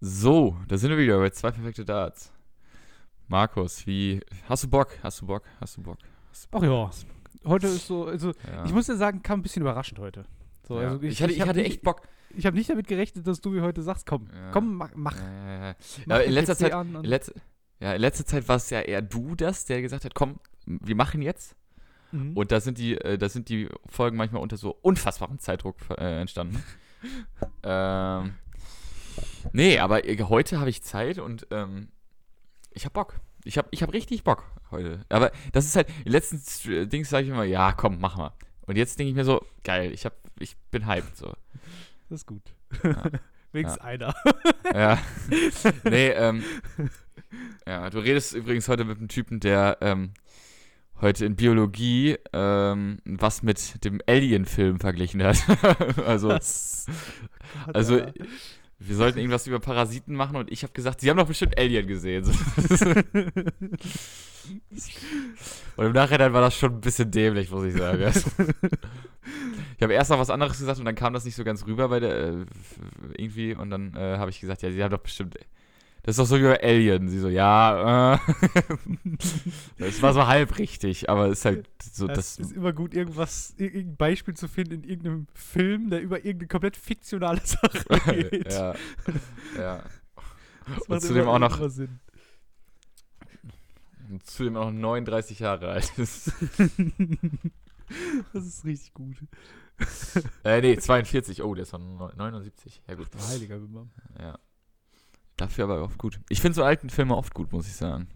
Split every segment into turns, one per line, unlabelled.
So, da sind wir wieder bei zwei perfekte Darts. Markus, wie. Hast du Bock? Hast du Bock? Hast du Bock? Hast du
Ach ja. Heute ist so, also
Ja.
ich muss dir sagen, kam ein bisschen überraschend heute. So,
ja.
also
ich, hatte, ich, hatte
nicht,
echt Bock.
Ich habe nicht damit gerechnet, dass du mir heute sagst, komm,
Ja.
komm, mach, mach,
Ja, ja, ja.
mach
Ja, in letzter
PC
Zeit,
an
letz, ja, in letzter Zeit war es ja eher du das, der gesagt hat, komm, wir machen jetzt.
Mhm.
Und da sind die, äh, da sind die Folgen manchmal unter so unfassbarem Zeitdruck äh, entstanden. ähm, nee, aber äh, heute habe ich Zeit und ähm, ich habe Bock. Ich habe ich hab richtig Bock heute. Aber das ist halt, in letzten St- Dings sage ich immer, ja, komm, mach mal. Und jetzt denke ich mir so, geil, ich, hab, ich bin hyped. So.
das ist gut.
Ja.
Wenigstens
Ja.
einer.
Ja. nee, ähm. Ja, du redest übrigens heute mit einem Typen, der ähm, heute in Biologie ähm, was mit dem Alien-Film verglichen hat. also,
Das
also
er-
wir sollten irgendwas über Parasiten machen und ich habe gesagt, sie haben doch bestimmt Alien gesehen. Und im Nachhinein war das schon ein bisschen dämlich, muss ich sagen. ich habe erst noch was anderes gesagt und dann kam das nicht so ganz rüber bei der äh, irgendwie und dann äh, habe ich gesagt, ja, sie haben doch bestimmt das ist doch so wie bei Alien. Sie so, ja, äh. das war so halb richtig, aber es ist halt so,
das
das,
ist immer gut, irgendwas, ir- irgendein Beispiel zu finden in irgendeinem Film, der über irgendeine komplett fiktionale Sache geht.
ja, ja. Und zudem auch noch,
Sinn.
und zudem auch noch 39 Jahre alt ist.
Das ist richtig gut.
äh, nee, 42. Oh, der ist von neun- 79. Ja, gut.
Heiliger Bimbam.
Ja. Dafür aber oft gut. Ich finde so alten Filme oft gut, muss ich sagen.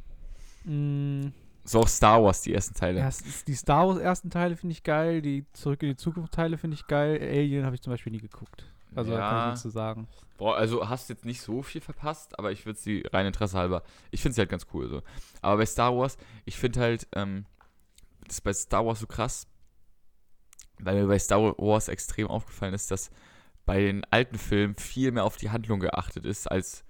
Mm,
So auch Star Wars, die ersten Teile.
ja, die Star Wars ersten Teile finde ich geil, die Zurück in die Zukunft Teile finde ich geil. Alien habe ich zum Beispiel nie geguckt. Also da kann ich
Ja.
nichts zu sagen.
Boah, also hast jetzt nicht so viel verpasst, aber ich würde sie rein Interesse halber. Ich finde sie halt ganz cool so. Aber bei Star Wars, ich finde halt, ähm, das ist bei Star Wars so krass, weil mir bei Star Wars extrem aufgefallen ist, dass bei den alten Filmen viel mehr auf die Handlung geachtet ist, als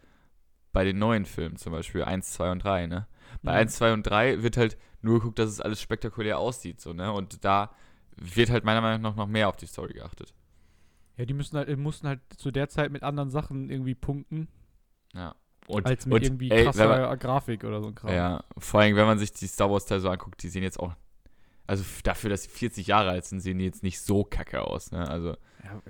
bei den neuen Filmen, zum Beispiel 1, 2 und 3, ne? Bei
Mhm.
1, 2 und 3 wird halt nur geguckt, dass es alles spektakulär aussieht, so, ne? Und da wird halt meiner Meinung nach noch mehr auf die Story geachtet.
Ja, die müssen halt, mussten halt zu der Zeit mit anderen Sachen irgendwie punkten,
Ja. Und,
als mit
und,
irgendwie
ey,
krasser
wenn man-
Grafik oder so ein Kram.
Ja, vor allem, wenn man sich die Star Wars-Teile so anguckt, die sehen jetzt auch, also dafür, dass sie 40 Jahre alt sind, sehen die jetzt nicht so kacke aus, ne? Also,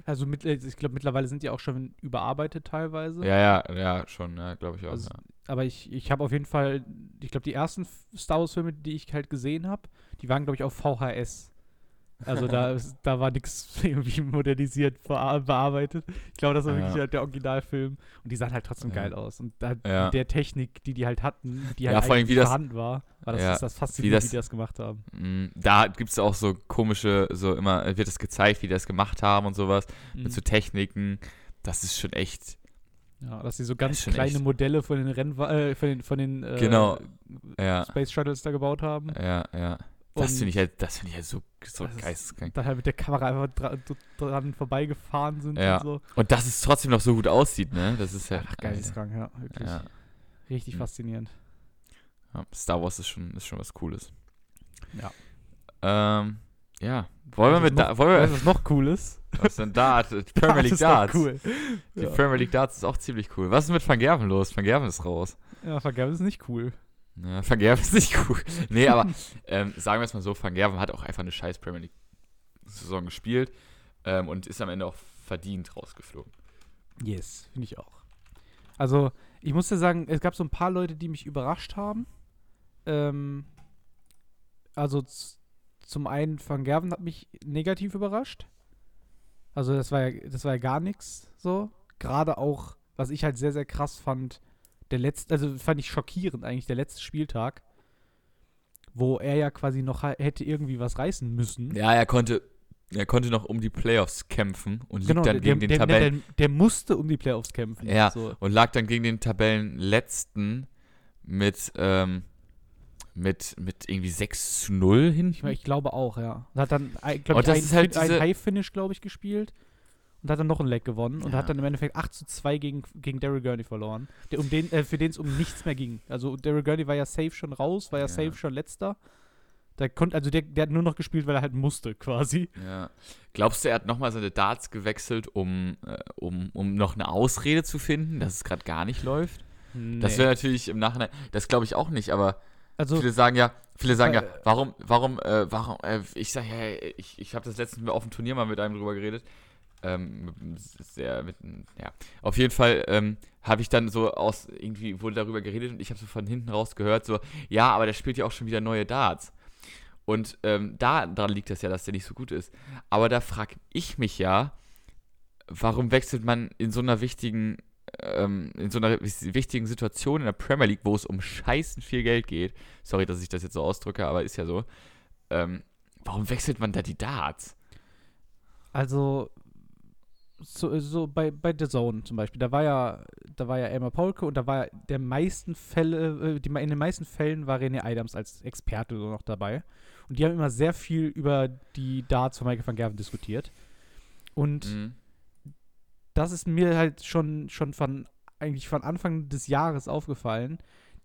also mit, ich glaube, mittlerweile sind die auch schon überarbeitet teilweise.
ja, ja, ja, schon, ja, glaube ich auch.
Also,
ja.
Aber ich, ich habe auf jeden Fall, ich glaube, die ersten Star Wars-Filme, die ich halt gesehen habe, die waren, glaube ich, auf VHS. Also da, da war nichts irgendwie modernisiert, bearbeitet. Ich glaube, das war
Ja.
wirklich halt der Originalfilm. Und die sahen halt trotzdem
Ja.
geil aus. Und da,
Ja.
mit der Technik, die die halt hatten, die
Ja,
halt
vor allem, wie das-
vorhanden war, war das,
Ja,
ist das
wie
faszinierend,
das-
wie die das gemacht haben.
Mm, Da gibt es auch so komische, so immer wird es gezeigt, wie die das gemacht haben und sowas,
Mhm.
mit so Techniken. Das ist schon echt,
Ja, dass sie so ganz kleine
echt-
Modelle von den Renn äh, von den, von den äh,
Genau. ja,
Space Shuttles da gebaut haben.
ja, ja. Das finde ich halt, das finde ich halt so, so geisteskrank.
Dann halt mit der Kamera einfach dra dran vorbeigefahren sind
Ja.
und so.
Und dass es trotzdem noch so gut aussieht, ne? Das ist ja,
Ach, geisteskrank, ja, wirklich.
ja,
Richtig
Mhm.
faszinierend.
ja. Star Wars ist schon, ist schon was Cooles.
Ja.
Ähm, ja. Wollen wir mit
ist
da,
noch,
wollen wir,
was ist noch Cooles?
Was denn Dart? Premier League Darts.
cool.
Die. Premier League Darts ist auch ziemlich cool. Was ist mit Van Gerven los? Van Gerven ist raus.
Ja, vergabe ist nicht cool.
Ja, Van Gerven ist nicht cool. Nee, aber ähm, sagen wir es mal so, Van Gerven hat auch einfach eine scheiß Premier League Saison gespielt ähm, und ist am Ende auch verdient rausgeflogen.
Yes, finde ich auch. Also, ich muss dir sagen, es gab so ein paar Leute, die mich überrascht haben. Ähm, also, zum einen, Van Gerven hat mich negativ überrascht. Also, das war ja, das war ja gar nichts so. Gerade auch, was ich halt sehr, sehr krass fand, der letzte, also fand ich schockierend eigentlich, der letzte Spieltag, wo er ja quasi noch hätte irgendwie was reißen müssen.
Ja, er konnte, er konnte noch um die Playoffs kämpfen und liegt
Genau,
dann
der,
gegen
der,
den
der,
Tabellen
der, musste um die Playoffs kämpfen.
Ja.
So.
und lag dann gegen den Tabellenletzten mit ähm, mit mit irgendwie 6 zu 0
Ich,
hinten.
mein, ich glaube auch, ja. Und hat dann, glaube
Und
ich, ein,
halt
ein High-Finish, glaube ich, gespielt. Und hat dann noch ein Leg gewonnen und
Ja.
hat dann im Endeffekt 8 zu 2 gegen, gegen Daryl Gurney verloren. Der, um den, äh, für den es um nichts mehr ging. Also Daryl Gurney war ja safe schon raus, war ja,
Ja.
safe schon letzter. Der konnte, also der, der hat nur noch gespielt, weil er halt musste, quasi.
Ja. Glaubst du, er hat nochmal seine Darts gewechselt, um, äh, um, um noch eine Ausrede zu finden, dass es gerade gar nicht läuft? Das
Nee.
wäre natürlich im Nachhinein, das glaube ich auch nicht, aber
also,
viele sagen ja, viele sagen ja,
Äh,
warum, warum, äh, warum, äh, ich sage ja, ich, ich habe das letztens auf dem Turnier mal mit einem drüber geredet, ähm, sehr, mit, ja, auf jeden Fall ähm, habe ich dann so aus, irgendwie wurde darüber geredet und ich habe so von hinten raus gehört, so, ja, aber der spielt ja auch schon wieder neue Darts. Und ähm, da daran liegt das ja, dass der nicht so gut ist. Aber da frage ich mich ja, warum wechselt man in so einer wichtigen, ähm, in so einer wichtigen Situation in der Premier League, wo es um scheißen viel Geld geht. Sorry, dass ich das jetzt so ausdrücke, aber ist ja so. Ähm, warum wechselt man da die Darts?
also so, so bei, bei The Zone zum Beispiel, da war ja, da war ja Elmar Paulke und da war ja der meisten Fälle, äh, die, in den meisten Fällen war René Adams als Experte so noch dabei. Und die haben immer sehr viel über die Darts von Michael van Gerven diskutiert. Und
Mhm.
das ist mir halt schon, schon von eigentlich von Anfang des Jahres aufgefallen.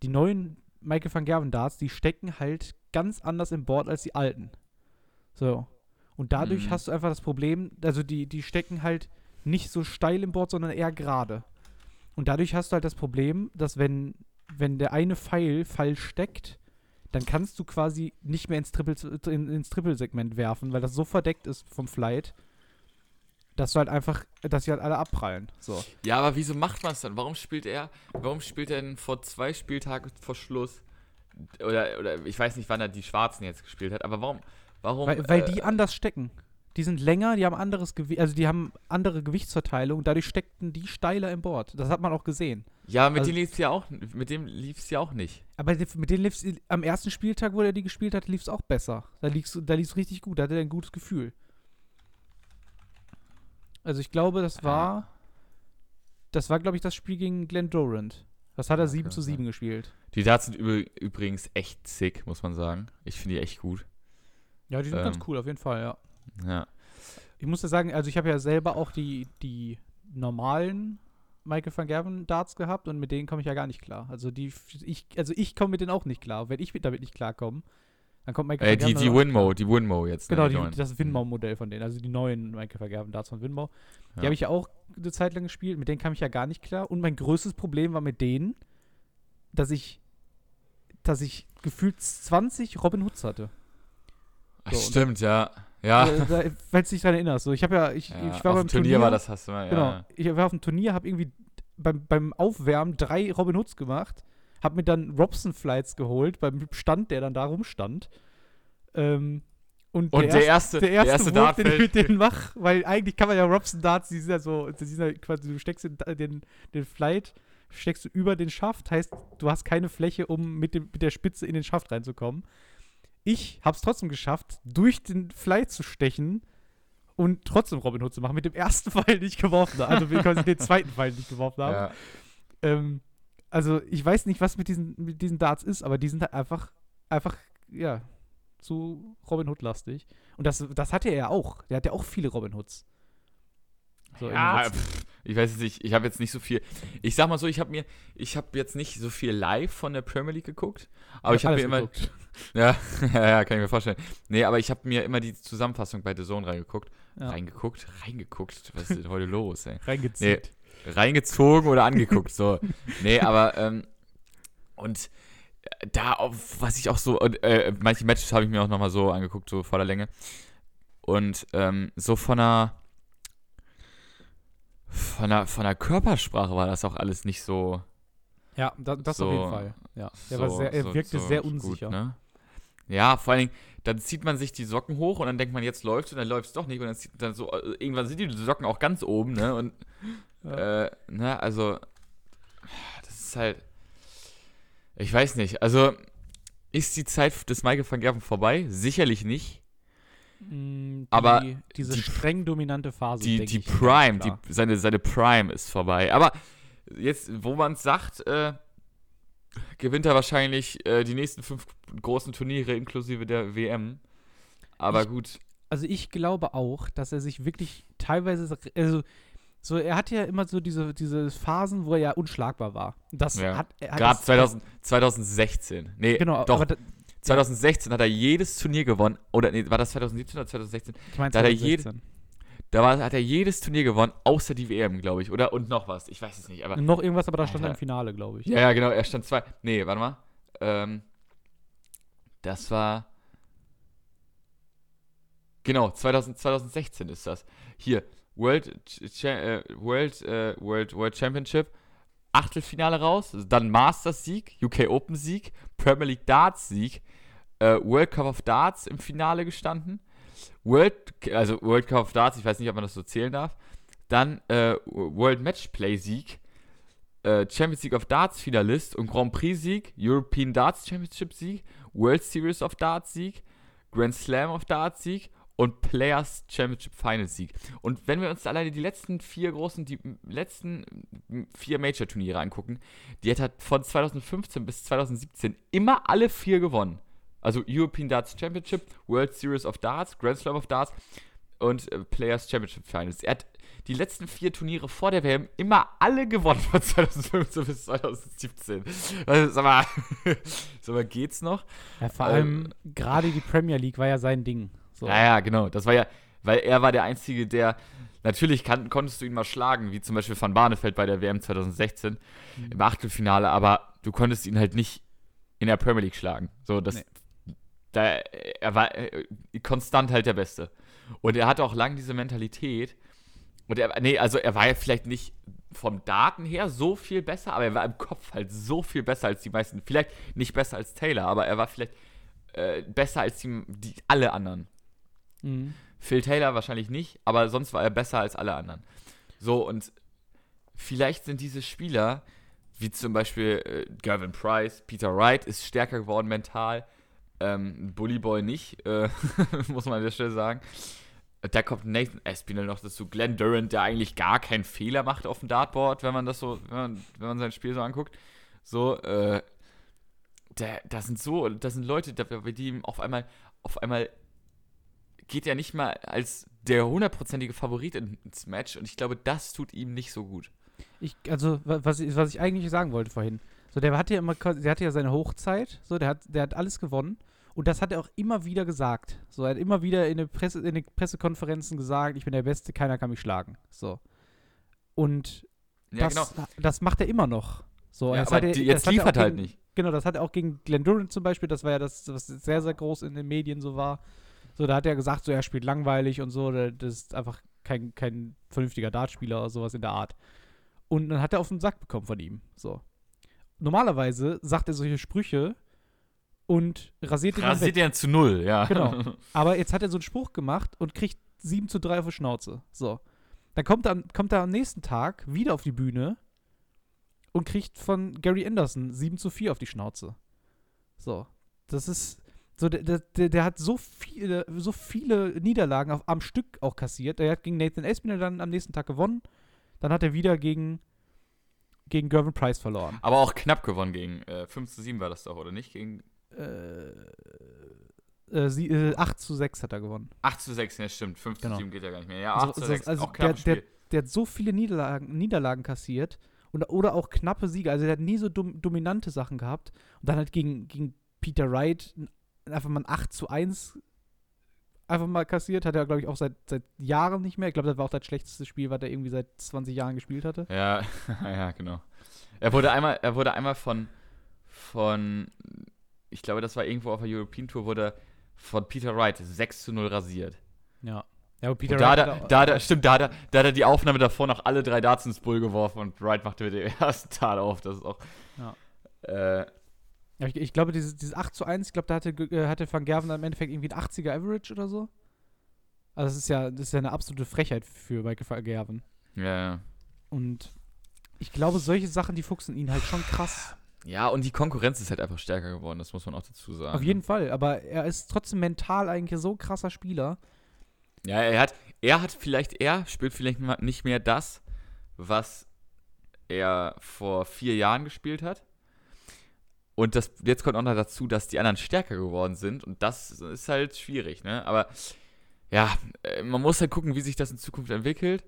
Die neuen Michael van Gerven Darts, die stecken halt ganz anders im Board als die alten. So. Und dadurch
Mhm.
hast du einfach das Problem, also die, die stecken halt nicht so steil im Board, sondern eher gerade. Und dadurch hast du halt das Problem, dass wenn, wenn der eine Pfeil falsch steckt, dann kannst du quasi nicht mehr ins Triple, in, ins Triple-Segment werfen, weil das so verdeckt ist vom Flight, dass du halt einfach, dass sie halt alle abprallen. So.
Ja, aber wieso macht man es dann? Warum spielt er, warum spielt er denn vor zwei Spieltagen vor Schluss? Oder, oder ich weiß nicht, wann er die Schwarzen jetzt gespielt hat, aber warum, warum?
Weil, weil
äh,
die anders stecken. Die sind länger, die haben anderes Gewicht, also die haben andere Gewichtsverteilung, dadurch steckten die steiler im Board. Das hat man auch gesehen.
Ja, mit
also-
dem lief's ja auch, mit dem lief's ja auch nicht.
Aber mit denen lief's am ersten Spieltag, wo er die gespielt hat, lief es auch besser. Da lief's, da lief's richtig gut, da hatte er ein gutes Gefühl. Also ich glaube, das war, das war, glaube ich, das Spiel gegen Glenn Durant. Das hat er
Ja,
7
kann
zu
sein.
7 gespielt.
Die Darts sind übr- übrigens echt sick, muss man sagen. Ich finde die echt gut.
Ja, die sind
Ähm.
ganz cool, auf jeden Fall, ja.
Ja.
Ich muss ja sagen, also ich habe ja selber auch die, die normalen Michael van Gerven Darts gehabt und mit denen komme ich ja gar nicht klar. Also die ich also ich komme mit denen auch nicht klar. Wenn ich mit- damit nicht klarkomme, dann kommt Michael
Äh,
van
die
Gerven
die
damit auch nicht
Winmo, die Winmo jetzt. ne,
Genau, die, das Winmau-Modell von denen, also die neuen Michael van Gerven Darts von Winmau. Die
Ja.
habe ich ja auch eine Zeit lang gespielt, mit denen kam ich ja gar nicht klar. Und mein größtes Problem war mit denen, dass ich, dass ich gefühlt 20 Robin Hoods hatte.
Ach,
so, und-
Stimmt, ja. Ja.
Äh, da- Falls du dich daran erinnerst. So, ich habe ja, ich,
ja.
ich war
auf
beim
dem Turnier, war das, hast du mal,
Genau.
ja.
Ich war auf dem Turnier, habe irgendwie beim, beim Aufwärmen drei Robin Hoods gemacht, habe mir dann Robson Flights geholt beim Stand, der dann da rumstand. Ähm, und,
Und der erste,
der erste, Wurf,
Dart
den ich mit denen mache, weil eigentlich kann man ja Robson Darts, die sind ja so, die sind ja quasi, du steckst den, den, den Flight, steckst du über den Schaft, heißt, du hast keine Fläche, um mit, dem, mit der Spitze in den Schaft reinzukommen. Ich habe es trotzdem geschafft, durch den Flight zu stechen und trotzdem Robin Hood zu machen, mit dem ersten Pfeil, den ich geworfen habe. Also quasi den zweiten Pfeil, den ich geworfen habe.
Ja.
Ähm, also ich weiß nicht, was mit diesen, mit diesen Darts ist, aber die sind halt einfach, einfach, ja, zu Robin Hood-lastig. Und das, das hatte er ja auch. Der hat ja auch viele Robin Hoods. So
Ja, pff, ich weiß jetzt nicht, ich habe jetzt nicht so viel. Ich sag mal so, ich habe mir, ich habe jetzt nicht so viel live von der Premier League geguckt, aber ich habe mir immer,
geguckt.
Ja, ja, ja, kann ich mir vorstellen. Nee, aber ich habe mir immer die Zusammenfassung bei The Zone reingeguckt.
Ja,
Reingeguckt? Reingeguckt? Was ist denn heute los, ey?
reingezieht.
Reingezogen oder angeguckt, so. Nee, aber, ähm, und äh, da, auf, was ich auch so, und, äh, manche Matches habe ich mir auch nochmal so angeguckt, so vor der Länge. Und, ähm, so von der, von der, von der Körpersprache war das auch alles nicht so.
Ja, da, das
So-
auf jeden Fall. Ja. Er,
so,
war sehr, er wirkte
so
sehr
gut,
unsicher.
ne? Ja, vor allen Dingen, dann zieht man sich die Socken hoch und dann denkt man, jetzt läuft und dann läuft es doch nicht. Und dann, zieht, dann so, äh, irgendwann sind die Socken auch ganz oben, ne? Und,
Ja.
äh, ne, also, das ist halt, ich weiß nicht, also, ist die Zeit des Michael van Gerven vorbei? Sicherlich nicht.
Mm, die,
aber
diese
die-
streng dominante Phase.
Die, die Prime, die, seine, seine Prime ist vorbei. Aber jetzt, wo man es sagt, äh, gewinnt er wahrscheinlich äh, die nächsten fünf großen Turniere inklusive der WM. Aber
Ich-
gut,
Also ich glaube auch, dass er sich wirklich teilweise, so- also so, er hat ja immer so diese, diese Phasen, wo er ja unschlagbar war. Das
Ja.
hat er hat
gerade
das-
2000, 2016. Nee,
Genau,
doch,
da,
2016 hat er jedes Turnier gewonnen. Oder nee, war das 2017 oder 2016?
Ich meine,
Da hat er Da war, hat er jedes Turnier gewonnen, außer die WM, glaube ich. Oder und noch was. Ich weiß es nicht. Aber
Noch irgendwas, aber da stand er im. Finale, glaube ich.
Ja, ja, genau, er stand zwei. Nee, warte mal. Ähm, das war. Genau, 2000, 2016 ist das. Hier, World, äh, World, äh, World, World Championship, Achtelfinale raus, dann Masters-Sieg, UK Open-Sieg, Premier League Darts-Sieg, äh, World Cup of Darts im Finale gestanden. World, also World Cup of Darts, ich weiß nicht, ob man das so zählen darf. Dann äh, World Matchplay-Sieg, äh, Champions League of Darts Finalist und Grand Prix Sieg, European Darts Championship Sieg, World Series of Darts Sieg, Grand Slam of Darts Sieg und Players Championship Final Sieg. Und wenn wir uns alleine die letzten vier großen, die letzten vier Major Turniere angucken, die hat von 2015 bis 2017 immer alle vier gewonnen. Also European Darts Championship, World Series of Darts, Grand Slam of Darts und äh, Players Championship Finals. Er hat die letzten vier Turniere vor der WM immer alle gewonnen von 2015 bis 2017. Also, sag mal, sag mal, geht's noch?
Ja, vor
Ähm,
allem gerade die Premier League war ja sein Ding. So.
Ja, ja, genau. Das war ja, weil er war der Einzige, der. Natürlich kann, konntest du ihn mal schlagen, wie zum Beispiel Van Barneveld bei der WM 2016
Mhm.
im Achtelfinale, aber du konntest ihn halt nicht in der Premier League schlagen. So, das.
Nee.
Da, er war äh, konstant halt der Beste. Und er hatte auch lang diese Mentalität. Und er, nee, also er war ja vielleicht nicht vom Daten her so viel besser, aber er war im Kopf halt so viel besser als die meisten. Vielleicht nicht besser als Taylor, aber er war vielleicht äh, besser als die, die alle anderen.
Mhm.
Phil Taylor wahrscheinlich nicht, aber sonst war er besser als alle anderen. So, und vielleicht sind diese Spieler, wie zum Beispiel äh, Gavin Price, Peter Wright, ist stärker geworden mental. Ähm, Bully Boy nicht, äh, muss man an der Stelle sagen. Da kommt Nathan Espinel noch dazu. Glenn Durant, der eigentlich gar keinen Fehler macht auf dem Dartboard, wenn man das so, wenn man, wenn man sein Spiel so anguckt. So, äh, da, da sind so, da sind Leute, bei die ihm auf einmal, auf einmal geht er nicht mal als der hundertprozentige Favorit in- ins Match und ich glaube, das tut ihm nicht so gut.
Ich, also, wa- was ich, was ich eigentlich sagen wollte vorhin. So, der hatte ja immer, der hatte ja seine Hochzeit, so, der hat, der hat alles gewonnen. Und das hat er auch immer wieder gesagt. So, er hat immer wieder in, den Presse, in den Pressekonferenzen gesagt, ich bin der Beste, keiner kann mich schlagen. So. Und
Ja,
das,
genau.
das macht er immer noch. So,
Ja, aber
hat er,
jetzt
er
liefert er halt
gegen,
nicht.
Genau, das hat er auch gegen Glenn Durant zum Beispiel, das war ja das, was sehr, sehr groß in den Medien so war. So, da hat er gesagt, so, er spielt langweilig und so, das ist einfach kein, kein vernünftiger Dartspieler oder sowas in der Art. Und dann hat er auf den Sack bekommen von ihm. So. Normalerweise sagt er solche Sprüche und rasiert ihn dann weg.
Rasiert er zu null, ja.
Genau. Aber jetzt hat er so einen Spruch gemacht und kriegt 7 zu 3 auf die Schnauze. So. Dann kommt er, am- kommt er am nächsten Tag wieder auf die Bühne und kriegt von Gary Anderson 7 zu 4 auf die Schnauze. So. Das ist. So, der, der- der, der hat so viele, so viele Niederlagen auf, am Stück auch kassiert. Er hat gegen Nathan Espinel dann am nächsten Tag gewonnen. Dann hat er wieder gegen, gegen Gervin Price verloren.
Aber auch knapp gewonnen gegen äh, 5 zu 7 war das doch, oder nicht? Gegen
Äh, äh, sie, äh, 8 zu 6 hat er gewonnen.
8 zu 6, ja stimmt. 5
Genau.
zu 7 geht ja gar nicht mehr. Ja,
Also-
8 zu
also-
6,
also
auch
der-
Spiel.
der hat so viele Niederlagen, Niederlagen kassiert und, oder auch knappe Siege. Also der hat nie so dom dominante Sachen gehabt. Und dann halt gegen, gegen Peter Wright einfach mal ein 8 zu 1 einfach mal kassiert. Hat er, glaube ich, auch seit, seit Jahren nicht mehr. Ich glaube, das war auch das schlechteste Spiel, was er irgendwie seit 20 Jahren gespielt hatte.
Ja, ja, genau. Er wurde einmal, er wurde einmal von, von, ich glaube, das war irgendwo auf der European Tour, wurde von Peter Wright 6 zu 0 rasiert.
Ja. Ja, und Peter
Und da,
Wright auch-
da, hat er- stimmt, da hat, er, da die Aufnahme davor noch alle drei Darts ins Bull geworfen und Wright machte mit dem ersten Dart auf. Das ist auch.
Ja.
Äh,
ich, ich glaube, dieses, dieses 8 zu 1, ich glaube, da hatte, äh, hatte Van Gerven im Endeffekt irgendwie ein 80er Average oder so. Also das ist ja, das ist ja eine absolute Frechheit für Michael Van Gerven.
ja, ja.
Und ich glaube, solche Sachen, die fuchsen ihn halt schon krass.
Ja, und die Konkurrenz ist halt einfach stärker geworden, das muss man auch dazu sagen.
Auf jeden Fall. Aber er ist trotzdem mental eigentlich so ein krasser Spieler.
Ja, er hat, er hat vielleicht, er spielt vielleicht nicht mehr das, was er vor vier Jahren gespielt hat. Und das, jetzt kommt auch noch dazu, dass die anderen stärker geworden sind. Und das ist halt schwierig, ne? Aber ja, äh, man muss halt gucken, wie sich das in Zukunft entwickelt.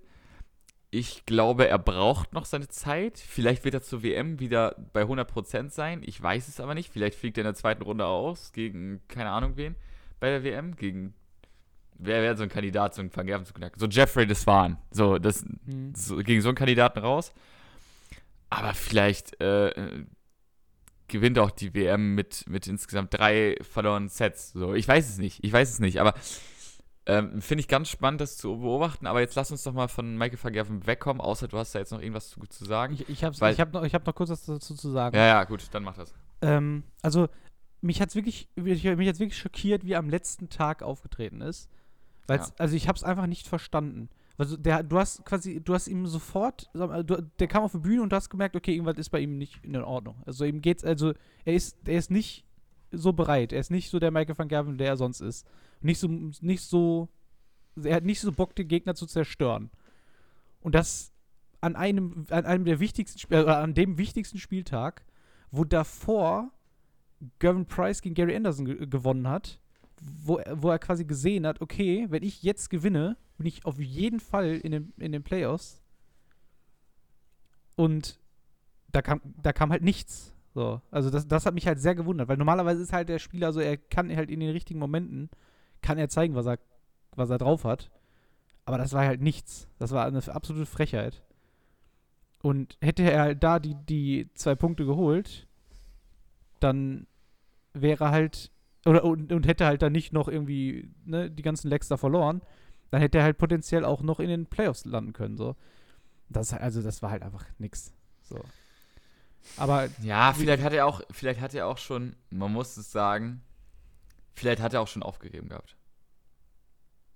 Ich glaube, er braucht noch seine Zeit. Vielleicht wird er zur WM wieder bei 100% sein. Ich weiß es aber nicht. Vielleicht fliegt er in der zweiten Runde aus gegen keine Ahnung wen bei der WM. Gegen. Wer wäre so ein Kandidat, so einen Van Gerven zu knacken? So Jeffrey Desvan. So, das,
Hm.
so, gegen so einen Kandidaten raus. Aber vielleicht äh, gewinnt auch die WM mit, mit insgesamt drei verlorenen Sets. So, ich weiß es nicht. Ich weiß es nicht. Aber ähm, finde ich ganz spannend, das zu beobachten. Aber jetzt lass uns doch mal von Michael van Gerven wegkommen, außer du hast da jetzt noch irgendwas zu, zu sagen.
Ich, ich habe hab noch, ich hab noch kurz was dazu zu sagen.
ja, ja, gut, dann mach das.
Ähm, also, mich hat's wirklich, mich hat's wirklich schockiert, wie er am letzten Tag aufgetreten ist.
Ja.
Also, ich habe es einfach nicht verstanden. Also, der, du hast quasi, du hast ihm sofort, der kam auf die Bühne und du hast gemerkt, okay, irgendwas ist bei ihm nicht in Ordnung. Also, ihm geht's, also, er ist, er ist nicht so bereit. Er ist nicht so der Michael van Gerven, der er sonst ist. Nicht so, nicht so, er hat nicht so Bock, den Gegner zu zerstören. Und das an einem, an einem der wichtigsten, Sp- äh, an dem wichtigsten Spieltag, wo davor Gavin Price gegen Gary Anderson ge gewonnen hat, wo, er- wo er quasi gesehen hat, okay, wenn ich jetzt gewinne, bin ich auf jeden Fall in den, in den Playoffs. Und da kam, da kam halt nichts. So. Also das, das hat mich halt sehr gewundert, weil normalerweise ist halt der Spieler so, er kann halt in den richtigen Momenten, kann er zeigen, was er, was er drauf hat. Aber das war halt nichts. Das war eine absolute Frechheit. Und hätte er halt da die, die zwei Punkte geholt, dann wäre halt, oder und, und hätte halt dann nicht noch irgendwie ne, die ganzen Legs da verloren, dann hätte er halt potenziell auch noch in den Playoffs landen können. So. Das, also das war halt einfach nix. So. Aber
Ja, vielleicht hat er auch, vielleicht hat er auch schon, man muss es sagen, vielleicht hat er auch schon aufgegeben gehabt.